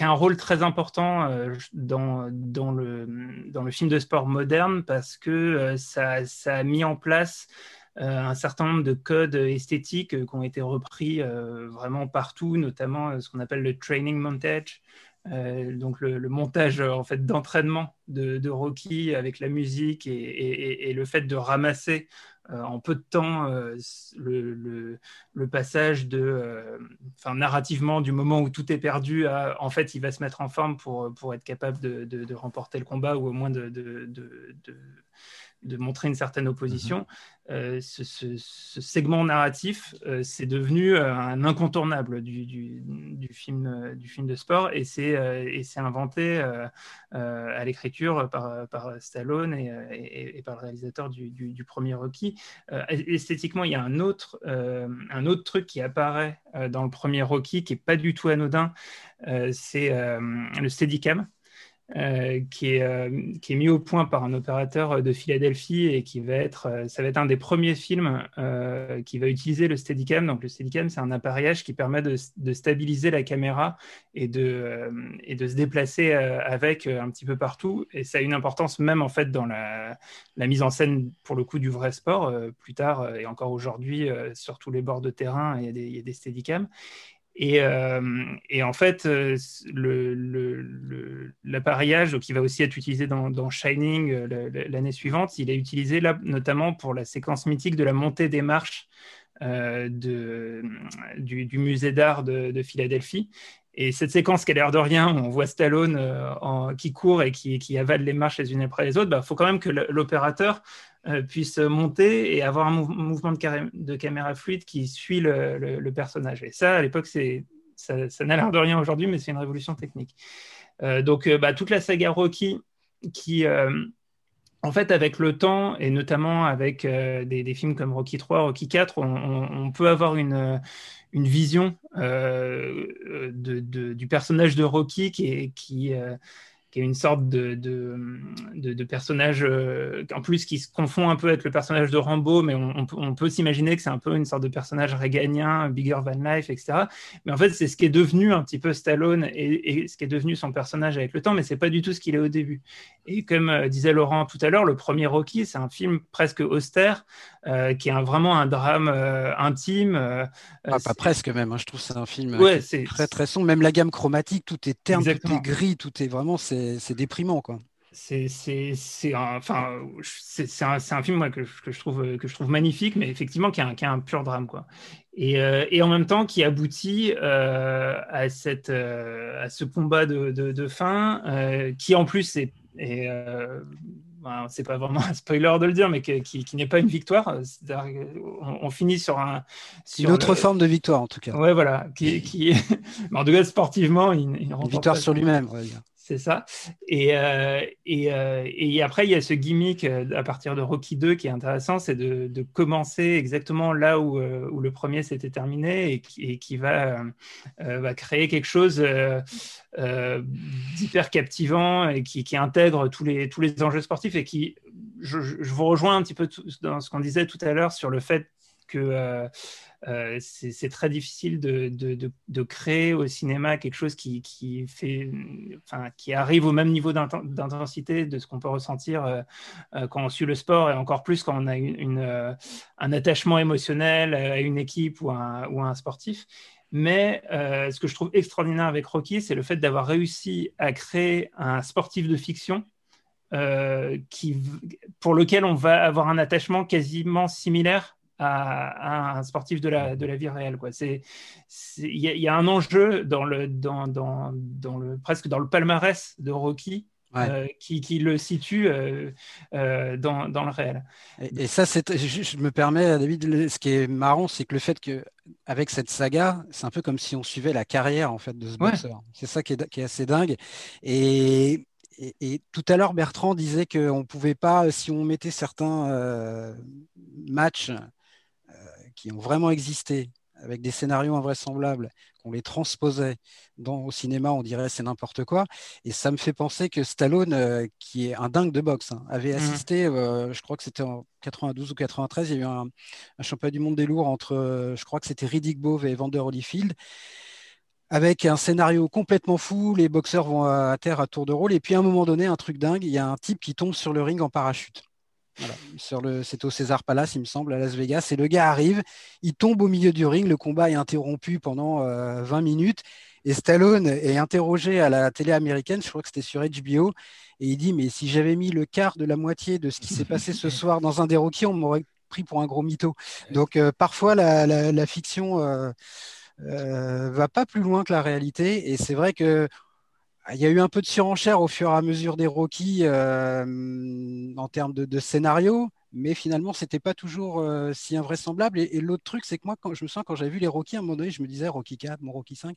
un rôle très important dans, dans, le, dans le film de sport moderne parce que ça, ça, a mis en place un certain nombre de codes esthétiques qui ont été repris vraiment partout, notamment ce qu'on appelle le training montage, donc le, montage en fait d'entraînement de, Rocky avec la musique et, et, le fait de ramasser euh, en peu de temps euh, le, passage de, euh, narrativement du moment où tout est perdu à en fait il va se mettre en forme pour, pour être capable de, remporter le combat ou au moins de montrer une certaine opposition, euh, ce, segment narratif, euh, c'est devenu euh, un incontournable du, du, film, du film de sport et c'est inventé à l'écriture par, par, Stallone et, et, par le réalisateur du, du premier Rocky. esthétiquement, il y a un autre, un autre truc qui apparaît dans le premier Rocky qui n'est pas du tout anodin, c'est le Steadicam. Euh, qui, est, euh, qui, est, mis au point par un opérateur de Philadelphie et qui va être, euh, ça va être un des premiers films qui va utiliser le Steadicam. Donc le Steadicam, c'est un appareillage qui permet de, stabiliser la caméra et de, se déplacer avec un petit peu partout. Et ça a une importance même en fait dans la, mise en scène pour le coup du vrai sport. plus tard et encore aujourd'hui, sur tous les bords de terrain, il y a des, il des Steadicams. Et, euh, et, en fait, euh, l'appareillage, qui va aussi être utilisé dans, Shining euh, l'année suivante, il est utilisé là notamment pour la séquence mythique de la montée des marches du, musée d'art de, Philadelphie. Et cette séquence qui a l'air de rien, on voit Stallone qui court et qui, avale les marches les unes après les autres, il bah, faut quand même que l'opérateur puisse monter et avoir un mouvement de, caméra fluide qui suit le, personnage. Et ça, à l'époque, ça, n'a l'air de rien aujourd'hui, mais c'est une révolution technique. Euh, donc, euh, bah, toute la saga Rocky, qui, en fait, avec le temps, et notamment avec des, films comme Rocky 3, Rocky 4, on, peut avoir une, vision du personnage de Rocky qui qui est une sorte de, de, personnage, euh, en plus qui se confond un peu avec le personnage de Rambo, mais on, peut s'imaginer que c'est un peu une sorte de personnage réganien, bigger than life, etc. Mais en fait, c'est ce qui est devenu un petit peu Stallone et, ce qui est devenu son personnage avec le temps, mais c'est pas du tout ce qu'il est au début. Et comme euh, disait Laurent tout à l'heure, le premier Rocky, c'est un film presque austère, euh, qui est vraiment un drame intime. Ah, pas presque même, hein. je trouve c'est un film très très sombre, même la gamme chromatique, tout est terne, tout est gris, tout est vraiment, c'est c'est déprimant, quoi. C'est un, enfin, un, un, film que, que, je trouve, que je trouve magnifique, mais effectivement qui a un, qui a un pur drame. Quoi. Et, euh, et, en même temps qui aboutit euh, à, cette, euh, à ce combat de, de, fin, qui en plus est, est ben, c'est pas vraiment un spoiler de le dire, mais qui, qui, n'est pas une victoire. On, finit sur un. une autre forme de victoire, en tout cas. Ouais, voilà. Qui, qui... en tout cas, sportivement, il, il une victoire sur lui-même, on va dire. C'est ça. Et, euh, euh, et, après, il y a ce gimmick euh, à partir de Rocky 2 qui est intéressant, c'est de, commencer exactement là où, le premier s'était terminé et qui, va, va, créer quelque chose d'hyper captivant et qui, intègre tous les, enjeux sportifs et qui, je vous rejoins un petit peu dans ce qu'on disait tout à l'heure sur le fait que euh, c'est très difficile de, créer au cinéma quelque chose qui, arrive au même niveau d'intensité de ce qu'on peut ressentir euh, euh, quand on suit le sport et encore plus quand on a un attachement émotionnel à une équipe ou à, un sportif. Mais ce que je trouve extraordinaire avec Rocky, c'est le fait d'avoir réussi à créer un sportif de fiction pour lequel on va avoir un attachement quasiment similaire à, un sportif de la, de la vie réelle. Il y, y, a un enjeu dans le, dans, dans, dans, le, presque dans le palmarès de Rocky euh, qui, qui, le situe euh, euh, dans, dans, le réel. Et, ça, c'est, je, me permets, David, ce qui est marrant, c'est que le fait que avec cette saga, c'est un peu comme si on suivait la carrière en fait de ce boxeur. C'est ça qui est, qui est, assez dingue. Et, et, tout à l'heure, Bertrand disait qu'on ne pouvait pas, si on mettait certains matchs qui ont vraiment existé, avec des scénarios invraisemblables, qu'on les transposait dans, au cinéma, on dirait c'est n'importe quoi. Et ça me fait penser que Stallone, euh, qui est un dingue de boxe, hein, avait mmh. assisté, euh, je crois que c'était en 92 ou 93, il y a eu un, championnat du monde des lourds entre, euh, je crois que c'était Riddick Bove et Vander Holyfield avec un scénario complètement fou, les boxeurs vont à terre à tour de rôle, et puis à un moment donné, un truc dingue, il y a un type qui tombe sur le ring en parachute. Sur le, c'est au César Palace, il me semble, à Las Vegas. Et le gars arrive, il tombe au milieu du ring, le combat est interrompu pendant 20 euh, minutes. Et Stallone est interrogé à la télé américaine, je crois que c'était sur HBO, et il dit Mais si j'avais mis le quart de la moitié de ce qui s'est passé ce soir dans un des Rockies, on m'aurait pris pour un gros mytho. Donc euh, parfois, la, fiction euh, va pas plus loin que la réalité. Et c'est vrai que il y a eu un peu de surenchère au fur et à mesure des Rocky euh, en termes de, scénario, mais finalement, c'était pas toujours euh, si invraisemblable. Et, l'autre truc, c'est que moi, quand je me sens, quand j'avais vu les Rocky, à un moment donné, je me disais Rocky 4, mon Rocky 5,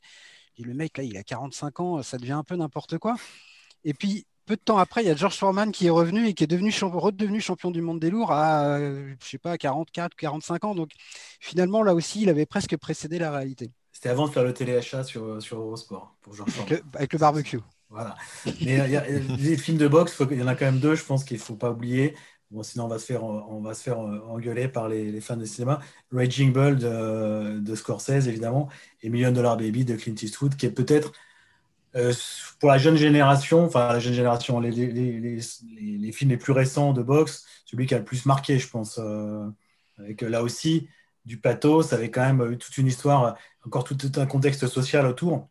et le mec là, il a 45 ans, ça devient un peu n'importe quoi. Et puis, peu de temps après, il y a George Foreman qui est revenu et qui est devenu redevenu champion du monde des lourds à, je sais pas, 44, 45 ans. Donc, finalement, là aussi, il avait presque précédé la réalité. C'était avant de faire le téléachat sur, sur Eurosport pour avec, le, avec le barbecue. Voilà. Mais y a, les films de boxe, il y en a quand même deux, je pense qu'il ne faut pas oublier. Bon, sinon, on va se faire, on va se faire engueuler par les, fans de cinéma. Raging Bull de, de, Scorsese, évidemment, et Million Dollar Baby de Clint Eastwood, qui est peut-être euh, pour la jeune génération, enfin la jeune génération, les, les, films les plus récents de boxe, celui qui a le plus marqué, je pense. Euh, avec là aussi du pathos, avec quand même toute une histoire encore tout, un contexte social autour.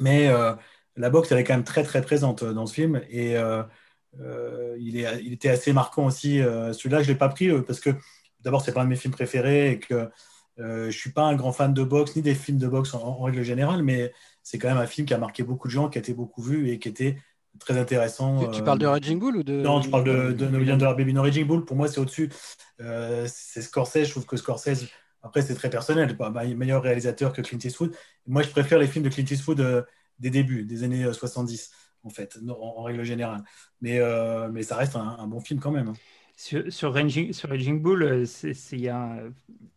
Mais euh, la boxe, elle est quand même très, très présente dans ce film. Et euh, euh, il, est, il, était assez marquant aussi. Celui-là, je ne l'ai pas pris parce que, d'abord, c'est pas un de mes films préférés et que je ne suis pas un grand fan de boxe ni des films de boxe en, règle générale, mais c'est quand même un film qui a marqué beaucoup de gens, qui a été beaucoup vu et qui était très intéressant. Tu, parles de Raging Bull ou de... Non, je parle de, de No Million Dollar Baby. No Raging Bull, pour moi, c'est au-dessus. c'est Scorsese. Je trouve que Scorsese après, c'est très personnel. Pas meilleur réalisateur que Clint Eastwood. Moi, je préfère les films de Clint Eastwood euh, des débuts, des années 70, euh, en fait, en, règle générale. Mais, euh, mais ça reste un, bon film quand même. Hein. Sur, sur, Raging, sur Bull,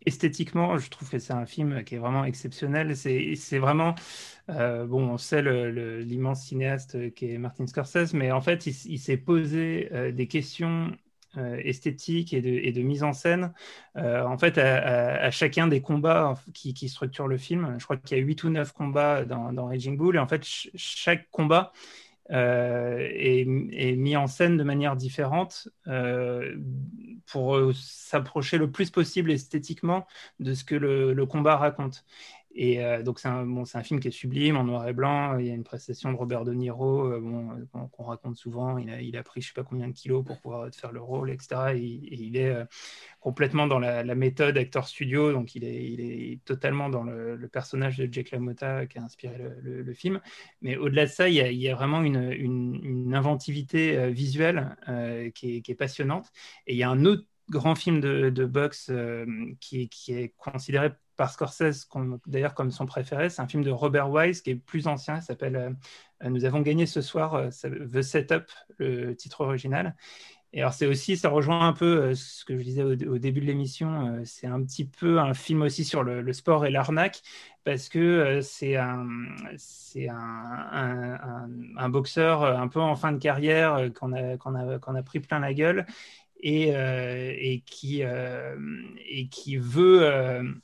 esthétiquement, je trouve que c'est un film qui est vraiment exceptionnel. C'est vraiment, bon, on sait l'immense cinéaste qui est Martin Scorsese, mais en fait, il s'est posé des questions euh, esthétique et de, mise en scène, euh, en fait, à, chacun des combats qui, structurent le film. Je crois qu'il y a 8 ou 9 combats dans, Raging Bull, et en fait, chaque combat euh, est, mis en scène de manière différente pour s'approcher le plus possible esthétiquement de ce que le combat raconte. Et euh, donc, c'est un, bon, un, film qui est sublime, en noir et blanc. Il y a une prestation de Robert De Niro euh, bon, euh, qu'on raconte souvent. Il a, il a, pris je ne sais pas combien de kilos pour pouvoir faire le rôle, etc. Et, il est complètement dans la, méthode acteur studio. Donc, il est, il est totalement dans le, personnage de Jake LaMotta qui a inspiré le, film. Mais au-delà de ça, il y, a, vraiment une, une, inventivité visuelle qui est, passionnante. Et il y a un autre grand film de, boxe qui, est considéré par Scorsese, d'ailleurs comme son préféré. C'est un film de Robert Wise qui est plus ancien, il s'appelle euh, Nous avons gagné ce soir, euh, The Setup, le titre original. Et alors c'est aussi, ça rejoint un peu euh, ce que je disais au, début de l'émission, c'est un petit peu un film aussi sur le, sport et l'arnaque, parce que c'est un, boxeur un peu en fin de carrière qu'on a, pris plein la gueule et, qui, veut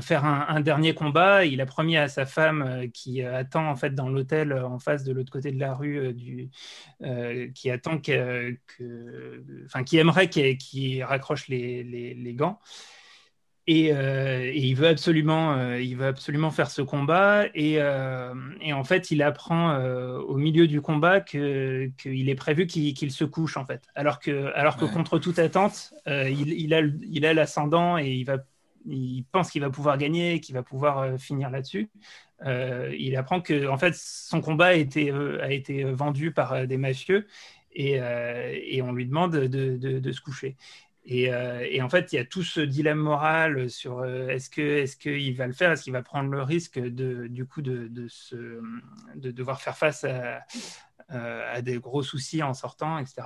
faire un, dernier combat. Il a promis à sa femme euh, qui attend en fait dans l'hôtel euh, en face de l'autre côté de la rue, du, qui attend que, enfin qui aimerait qu'il raccroche les, les, gants. Et, il veut absolument, il veut absolument faire ce combat. Et, et en fait, il apprend au milieu du combat qu'il est prévu qu'il se couche en fait. Alors que, alors que contre toute attente, il, il, a, il a l'ascendant et il va il pense qu'il va pouvoir gagner, qu'il va pouvoir euh, finir là-dessus. Euh, il apprend que en fait son combat a été, euh, vendu par des mafieux et, on lui demande de, se coucher. Et, en fait, il y a tout ce dilemme moral sur est-ce qu'il va le faire, est-ce qu'il va prendre le risque de du coup de devoir faire face à, à des gros soucis en sortant, etc.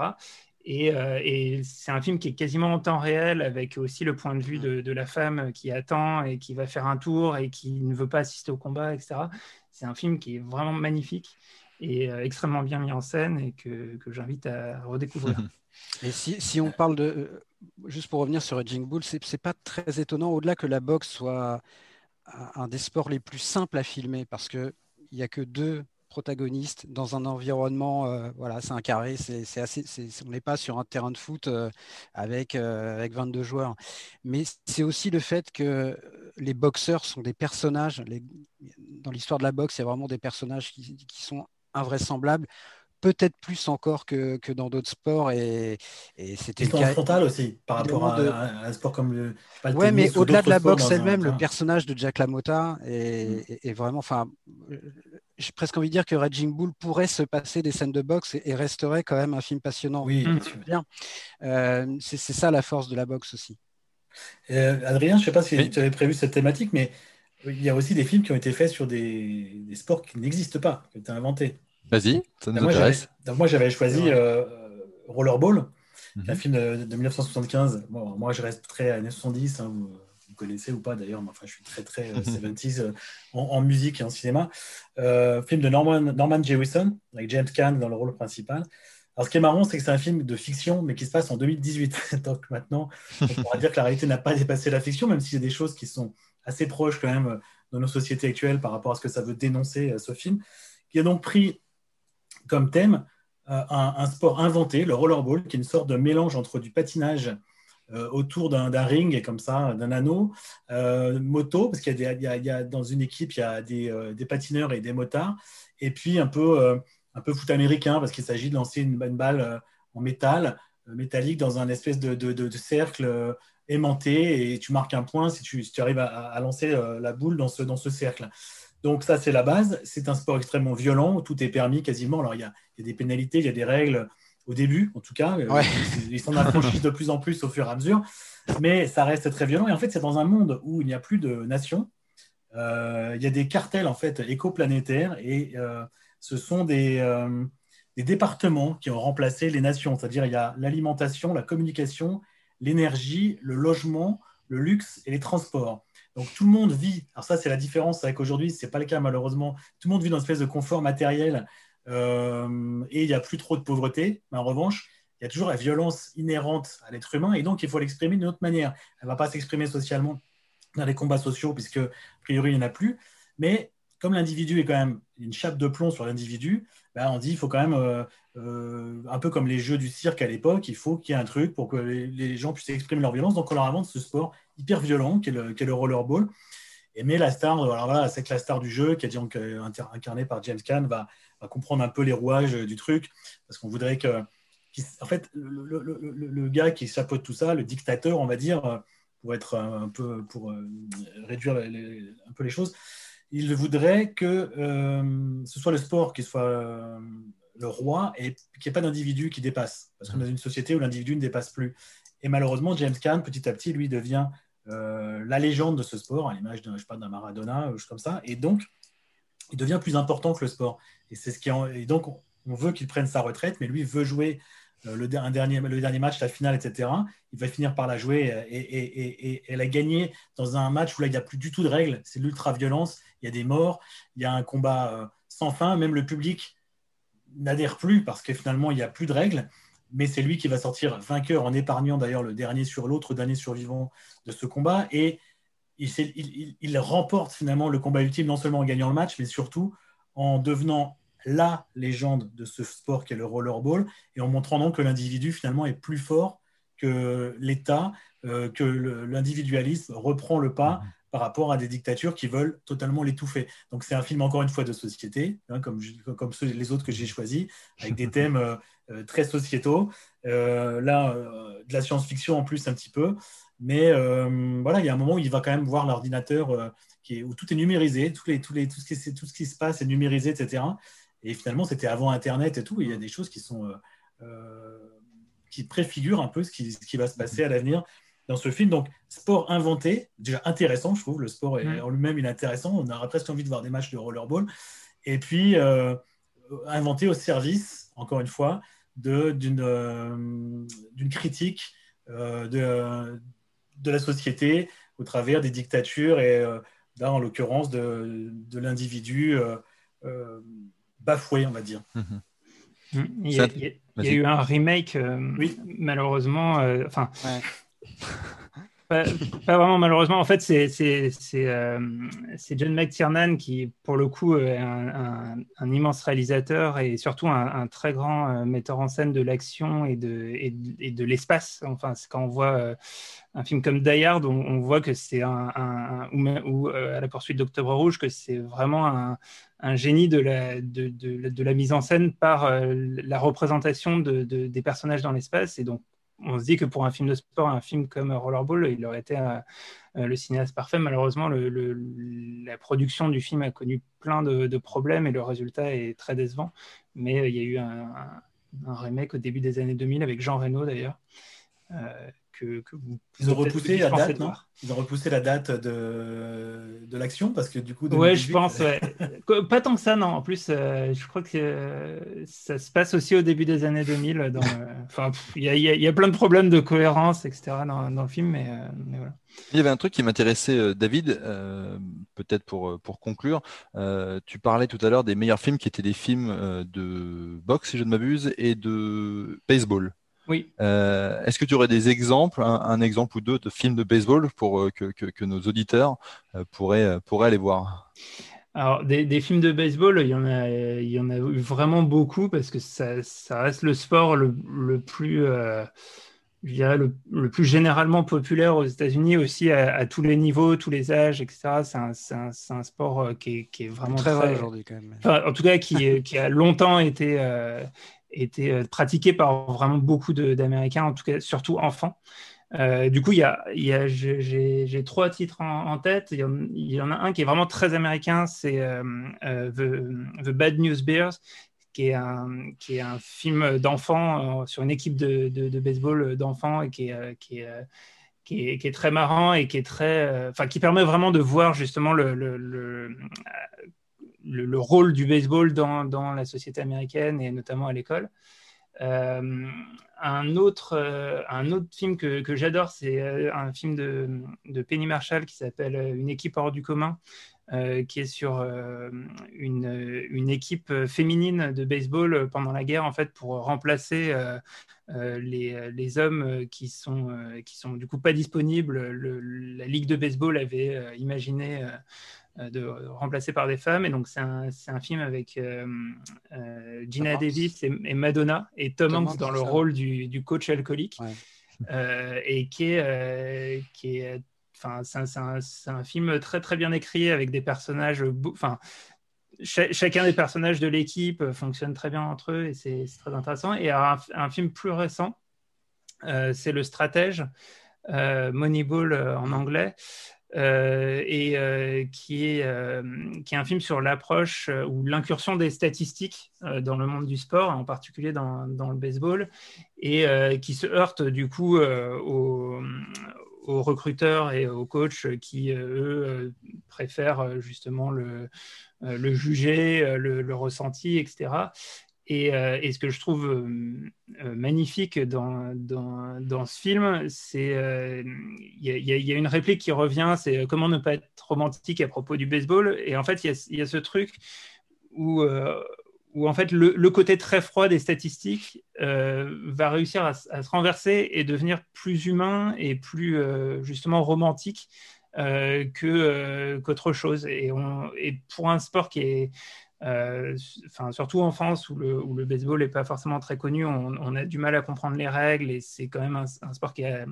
Euh, et, c'est un film qui est quasiment en temps réel, avec aussi le point de vue de, la femme qui attend et qui va faire un tour et qui ne veut pas assister au combat, etc. C'est un film qui est vraiment magnifique et euh, extrêmement bien mis en scène et que, que j'invite à redécouvrir. Et si, si, on parle de. Euh, juste pour revenir sur Raging Bull, c'est pas très étonnant, au-delà que la boxe soit un des sports les plus simples à filmer, parce qu'il n'y a que deux protagoniste dans un environnement, euh, voilà, c'est un carré, c'est assez, on n'est pas sur un terrain de foot euh, avec, euh, avec 22 joueurs. Mais c'est aussi le fait que les boxeurs sont des personnages, dans l'histoire de la boxe, il y a vraiment des personnages qui, sont invraisemblables peut-être plus encore que, que dans d'autres sports. Et, et c'était frontal aussi, par rapport à, un sport comme le. ouais, mais au-delà de la boxe elle-même, le personnage de Jack LaMotta est, est, vraiment. Enfin, j'ai presque envie de dire que Raging Bull pourrait se passer des scènes de boxe et, resterait quand même un film passionnant. Oui, bien. Euh, c'est ça la force de la boxe aussi. Euh, Adrien, je ne sais pas si tu avais prévu cette thématique, mais il y a aussi des films qui ont été faits sur des, sports qui n'existent pas, qui ont été inventés. Vas-y, ça nous moi, intéresse. moi, j'avais choisi euh, Rollerball, un mhm. film de, 1975. moi, je reste très années 70. Hein, connaissez ou pas d'ailleurs, mais enfin, je suis très, très 70s euh, en, musique et en cinéma. film de Norman, Norman Jewison, avec James Caan dans le rôle principal. Alors, ce qui est marrant, c'est que c'est un film de fiction, mais qui se passe en 2018. Donc maintenant, on pourra dire que la réalité n'a pas dépassé la fiction, même s'il y a des choses qui sont assez proches quand même euh, de nos sociétés actuelles par rapport à ce que ça veut dénoncer euh, ce film, qui a donc pris comme thème euh, un, sport inventé, le rollerball, qui est une sorte de mélange entre du patinage autour d'un ring comme ça, d'un anneau, moto, parce qu'il y, y, a dans une équipe, il y a des, des, patineurs et des motards, et puis un peu un peu foot américain parce qu'il s'agit de lancer une, balle euh, en métal, euh, métallique, dans un espèce de, cercle euh, aimanté et tu marques un point si tu, arrives à, lancer la boule dans ce, dans ce cercle. Donc ça, c'est la base. C'est un sport extrêmement violent où tout est permis quasiment. Alors il y a, des pénalités, il y a des règles au début, en tout cas. Ils s'en affranchissent de plus en plus au fur et à mesure. Mais ça reste très violent. Et en fait, c'est dans un monde où il n'y a plus de nations. il y a des cartels en fait écoplanétaires et ce sont euh, des, départements qui ont remplacé les nations. C'est-à-dire il y a l'alimentation, la communication, l'énergie, le logement, le luxe et les transports. Donc tout le monde vit, alors ça c'est la différence avec aujourd'hui, ce n'est pas le cas malheureusement, tout le monde vit dans une espèce de confort matériel euh, et il n'y a plus trop de pauvreté. Mais en revanche, il y a toujours la violence inhérente à l'être humain et donc il faut l'exprimer d'une autre manière. Elle ne va pas s'exprimer socialement dans les combats sociaux puisque a priori il n'y en a plus, mais comme l'individu est quand même une chape de plomb sur l'individu, bah, on dit il faut quand même, euh, euh, un peu comme les jeux du cirque à l'époque, il faut qu'il y ait un truc pour que les, gens puissent exprimer leur violence. Donc on leur invente ce sport hyper violent qui est le, le rollerball. Et mais la star, alors voilà, c'est que la star du jeu, qui est donc incarnée par James Caan, va, comprendre un peu les rouages du truc, parce qu'on voudrait que, en fait, le, gars qui chapeaute tout ça, le dictateur, on va dire, pour être un peu, pour euh, réduire un peu les choses, il voudrait que euh, ce soit le sport qui soit euh, le roi et qu'il n'y ait pas d'individu qui dépasse. Parce qu'on est dans une société où l'individu ne dépasse plus. Et malheureusement, James Caan, petit à petit, lui, devient euh, la légende de ce sport, à l'image d'un Maradona, ou comme ça. Et donc, il devient plus important que le sport. Et, c'est ce qui et donc, on veut qu'il prenne sa retraite, mais lui veut jouer euh, le, dernier, match, la finale, etc. Il va finir par la jouer euh, et, elle a gagné dans un match où là, il n'y a plus du tout de règles. C'est l'ultra-violence. Il y a des morts, il y a un combat euh, sans fin. Même le public n'adhère plus parce que finalement, il n'y a plus de règles. Mais c'est lui qui va sortir vainqueur en épargnant d'ailleurs le dernier sur l'autre, dernier survivant de ce combat. Et il, il remporte finalement le combat ultime, non seulement en gagnant le match, mais surtout en devenant la légende de ce sport qui est le rollerball, et en montrant donc que l'individu finalement est plus fort que l'État, euh, que l'individualisme reprend le pas mhm. par rapport à des dictatures qui veulent totalement l'étouffer. Donc c'est un film encore une fois de société, hein, comme, comme ceux, les autres que j'ai choisis, avec des thèmes euh, euh, très sociétaux. là, de la science-fiction en plus un petit peu. Mais voilà, il y a un moment où il va quand même voir l'ordinateur où tout est numérisé, tous les, tous les, tout, ce qui, tout ce qui se passe est numérisé, etc. Et finalement, c'était avant Internet et tout. il y a des choses qui sont euh, euh, qui préfigurent un peu ce qui, ce qui, va se passer à l'avenir dans ce film. Donc, sport inventé, déjà intéressant, je trouve. Le sport est, en lui-même, il est intéressant. On aurait presque envie de voir des matchs de rollerball. Et puis, euh, inventé au service, encore une fois, d'une d'une critique de, de la société au travers des dictatures et, là, en l'occurrence, de, de l'individu bafoué, on va dire. Mhm. Il y, a, eu un remake, euh, oui. malheureusement. Euh, enfin, pas, vraiment malheureusement. En fait, c'est euh, John McTiernan qui, pour le coup, est un, immense réalisateur et surtout un, très grand metteur en scène de l'action et de, l'espace. Enfin, quand on voit un film comme Die Hard, on, voit que c'est un, ou, à la poursuite d'Octobre Rouge, que c'est vraiment un, génie de la, de, la mise en scène par euh, la représentation des personnages dans l'espace. Et donc, on se dit que pour un film de sport, un film comme Rollerball, il aurait été le cinéaste parfait. Malheureusement, la production du film a connu plein de, problèmes et le résultat est très décevant. Mais il y a eu un, remake au début des années 2000 avec Jean Reno d'ailleurs que, vous. Ils ont repoussé la date, non Ils ont repoussé la date de, de l'action parce que du coup. Ouais, je pense. Pas tant que ça, non. En plus, euh, je crois que euh, ça se passe aussi au début des années 2000. Dans, enfin, il y, y, a plein de problèmes de cohérence, etc. dans, dans le film, mais, euh, mais, voilà. Il y avait un truc qui m'intéressait, David, peut-être pour, pour conclure. tu parlais tout à l'heure des meilleurs films qui étaient des films de boxe, si je ne m'abuse, et de baseball. Oui. Euh, est-ce que tu aurais des exemples, un, exemple ou deux de films de baseball pour euh, que, nos auditeurs euh, pourraient, pourraient aller voir? Alors, des, films de baseball, il y en a, il y en a eu vraiment beaucoup parce que ça, reste le sport le, plus, je dirais, le, plus généralement populaire aux États-Unis aussi à, tous les niveaux, tous les âges, etc. C'est un, sport qui est, vraiment très, vrai aujourd'hui quand même. en tout cas, qui, qui a longtemps été était euh, pratiqué par vraiment beaucoup d'Américains, en tout cas surtout enfants. Euh, du coup, il y a, j'ai trois titres en, tête. Il y, en, a un qui est vraiment très américain, c'est euh, The, Bad News Bears, qui est un, qui est un film d'enfants sur une équipe de, de, baseball d'enfants et qui est, qui est qui est, très marrant et qui est très, enfin, qui permet vraiment de voir justement le, rôle du baseball dans, la société américaine et notamment à l'école. Euh, un, autre, euh, un autre film que, j'adore, c'est euh, un film de, Penny Marshall qui s'appelle Une équipe hors du commun, qui est sur une, équipe féminine de baseball pendant la guerre, en fait, pour remplacer les, hommes qui sont, qui sont du coup pas disponibles. la Ligue de baseball avait imaginé de remplacer par des femmes. Et donc, c'est un, un, film avec euh, euh, Gina Davis et, Madonna et Tom, Hanks dans le rôle du, du coach alcoolique. et qui est, qui est enfin, c'est un, un, film très très bien écrit avec des personnages, enfin, chacun des personnages de l'équipe fonctionne très bien entre eux et c'est très intéressant. Et un, un, film plus récent, c'est Le Stratège, Moneyball en anglais, euh, et euh, qui, est, euh, qui est un film sur l'approche ou l'incursion des statistiques dans le monde du sport, en particulier dans, dans le baseball, et qui se heurte du coup aux, aux, recruteurs et aux coachs qui, eux, préfèrent justement le, le juger, le, le, ressenti, etc. Euh, et, ce que je trouve euh, euh, magnifique dans, dans, dans, ce film, c'est il y, y, a une réplique qui revient, c'est comment ne pas être romantique à propos du baseball. Et en fait, il y, y, a ce truc où, où en fait le, côté très froid des statistiques va réussir à, se renverser et devenir plus humain et plus justement romantique que qu'autre chose. Et, on, et pour un sport qui est euh, surtout en France où le, baseball n'est pas forcément très connu, on, a du mal à comprendre les règles et c'est quand même un, sport qui, est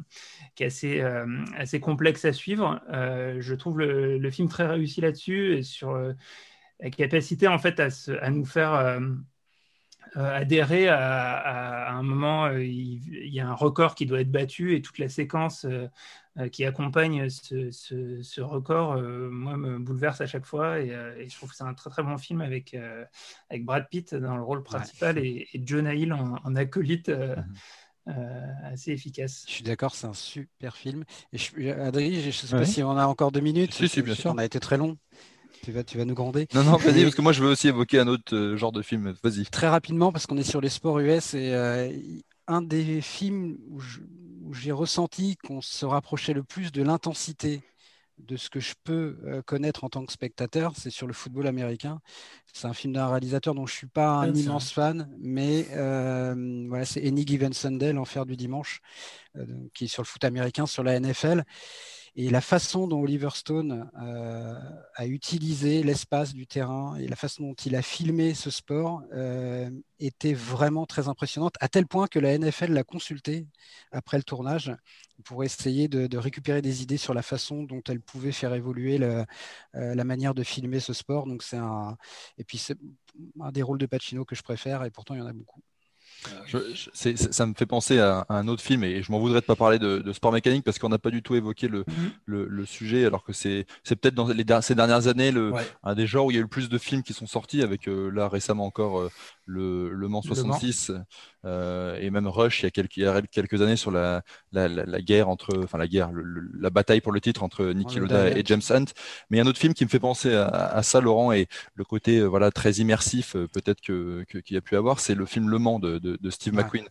assez, euh, assez complexe à suivre. Euh, je trouve le, film très réussi là-dessus et sur la capacité en fait à nous faire adhérer à, un moment, il, y a un record qui doit être battu et toute la séquence euh, qui accompagne ce, ce, record, euh, moi, me bouleverse à chaque fois. Et, euh, je trouve que c'est un très très bon film avec, avec Brad Pitt dans le rôle principal et, et, Jonah Hill en, acolyte. Mhm. assez efficace. Je suis d'accord, c'est un super film. Et je ne sais pas si on a encore deux minutes. Si, si, bien sûr. On a été très long. Tu vas, tu vas nous gronder. Non, non, vas-y, parce que moi je veux aussi évoquer un autre genre de film. Vas-y. Très rapidement, parce qu'on est sur les sports US et un des films où j'ai ressenti qu'on se rapprochait le plus de l'intensité de ce que je peux euh, connaître en tant que spectateur, c'est sur le football américain. C'est un film d'un réalisateur dont je ne suis pas un immense fan, mais euh, voilà, c'est Any Given Sunday, l'enfer du dimanche, euh, qui est sur le foot américain, sur la NFL. Et la façon dont Oliver Stone euh, a utilisé l'espace du terrain et la façon dont il a filmé ce sport euh, était vraiment très impressionnante, à tel point que la NFL l'a consulté après le tournage pour essayer de, récupérer des idées sur la façon dont elle pouvait faire évoluer euh, la manière de filmer ce sport. Donc c'est un et puis c'est un des rôles de Pacino que je préfère et pourtant il y en a beaucoup. Ça me fait penser à, un autre film et je m'en voudrais de pas parler de, sport mécanique parce qu'on n'a pas du tout évoqué le, mhm. le, sujet alors que c'est peut-être dans les, ces dernières années le, un des genres où il y a eu le plus de films qui sont sortis avec euh, là récemment encore euh, le, le Mans 66 euh, et même Rush il y a quelques, il y a quelques années sur la, la, la, guerre entre enfin la guerre la bataille pour le titre entre Nicky Lauda et James Hunt. Mais un autre film qui me fait penser à, à ça Laurent et le côté voilà très immersif peut-être que qu'il y a pu avoir c'est le film Le Mans de, de, de Steve McQueen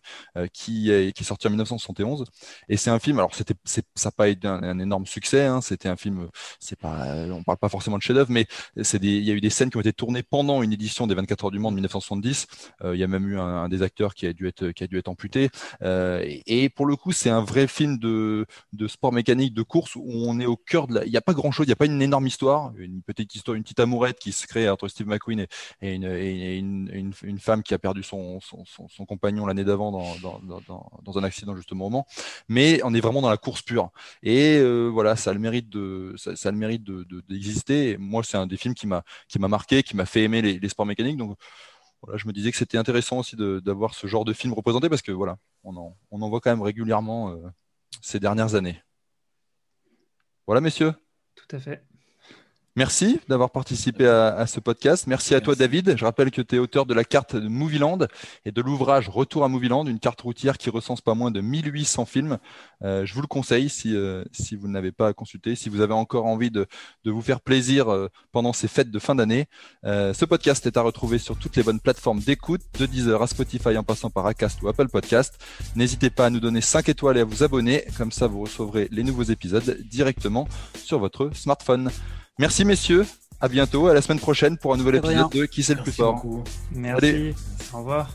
qui est qui est sorti en 1971 et c'est un film alors c'était ça n'a pas été un, énorme succès hein, c'était un film c'est pas on parle pas forcément de chef-d'œuvre mais c'est des il y a eu des scènes qui ont été tournées pendant une édition des 24 heures du Mans de 1970 euh, il y a même eu un, des acteurs qui a dû être qui a dû être amputé. Euh, et, pour le coup, c'est un vrai film de, de sport mécanique, de course où on est au cœur de la. Il n'y a pas grand chose, il n'y a pas une énorme histoire, une petite histoire, une petite amourette qui se crée entre Steve McQueen et, une, une, femme qui a perdu son, son, compagnon l'année d'avant dans, dans, dans, un accident justement au. Mais on est vraiment dans la course pure. Et euh, voilà, ça a le mérite de, ça, a le mérite de, d'exister. moi, c'est un des films qui m'a qui m'a marqué, qui m'a fait aimer les, les sports mécaniques. Donc je me disais que c'était intéressant aussi d'avoir ce genre de film représenté parce que voilà, on en, on en voit quand même régulièrement euh, ces dernières années. Voilà, messieurs. Tout à fait. Merci d'avoir participé à, ce podcast. Merci, à toi, David. Je rappelle que tu es auteur de la carte de Movieland et de l'ouvrage Retour à Movieland, une carte routière qui recense pas moins de 1800 films. Euh, je vous le conseille si, euh, si vous ne l'avez pas consulté, si vous avez encore envie de, de vous faire plaisir euh, pendant ces fêtes de fin d'année. ce podcast est à retrouver sur toutes les bonnes plateformes d'écoute, de Deezer à Spotify en passant par Acast ou Apple Podcast. N'hésitez pas à nous donner 5 étoiles et à vous abonner. Comme ça, vous recevrez les nouveaux épisodes directement sur votre smartphone. Merci messieurs, à bientôt, à la semaine prochaine pour un nouvel épisode de Qui c'est le plus fort. Merci, au revoir.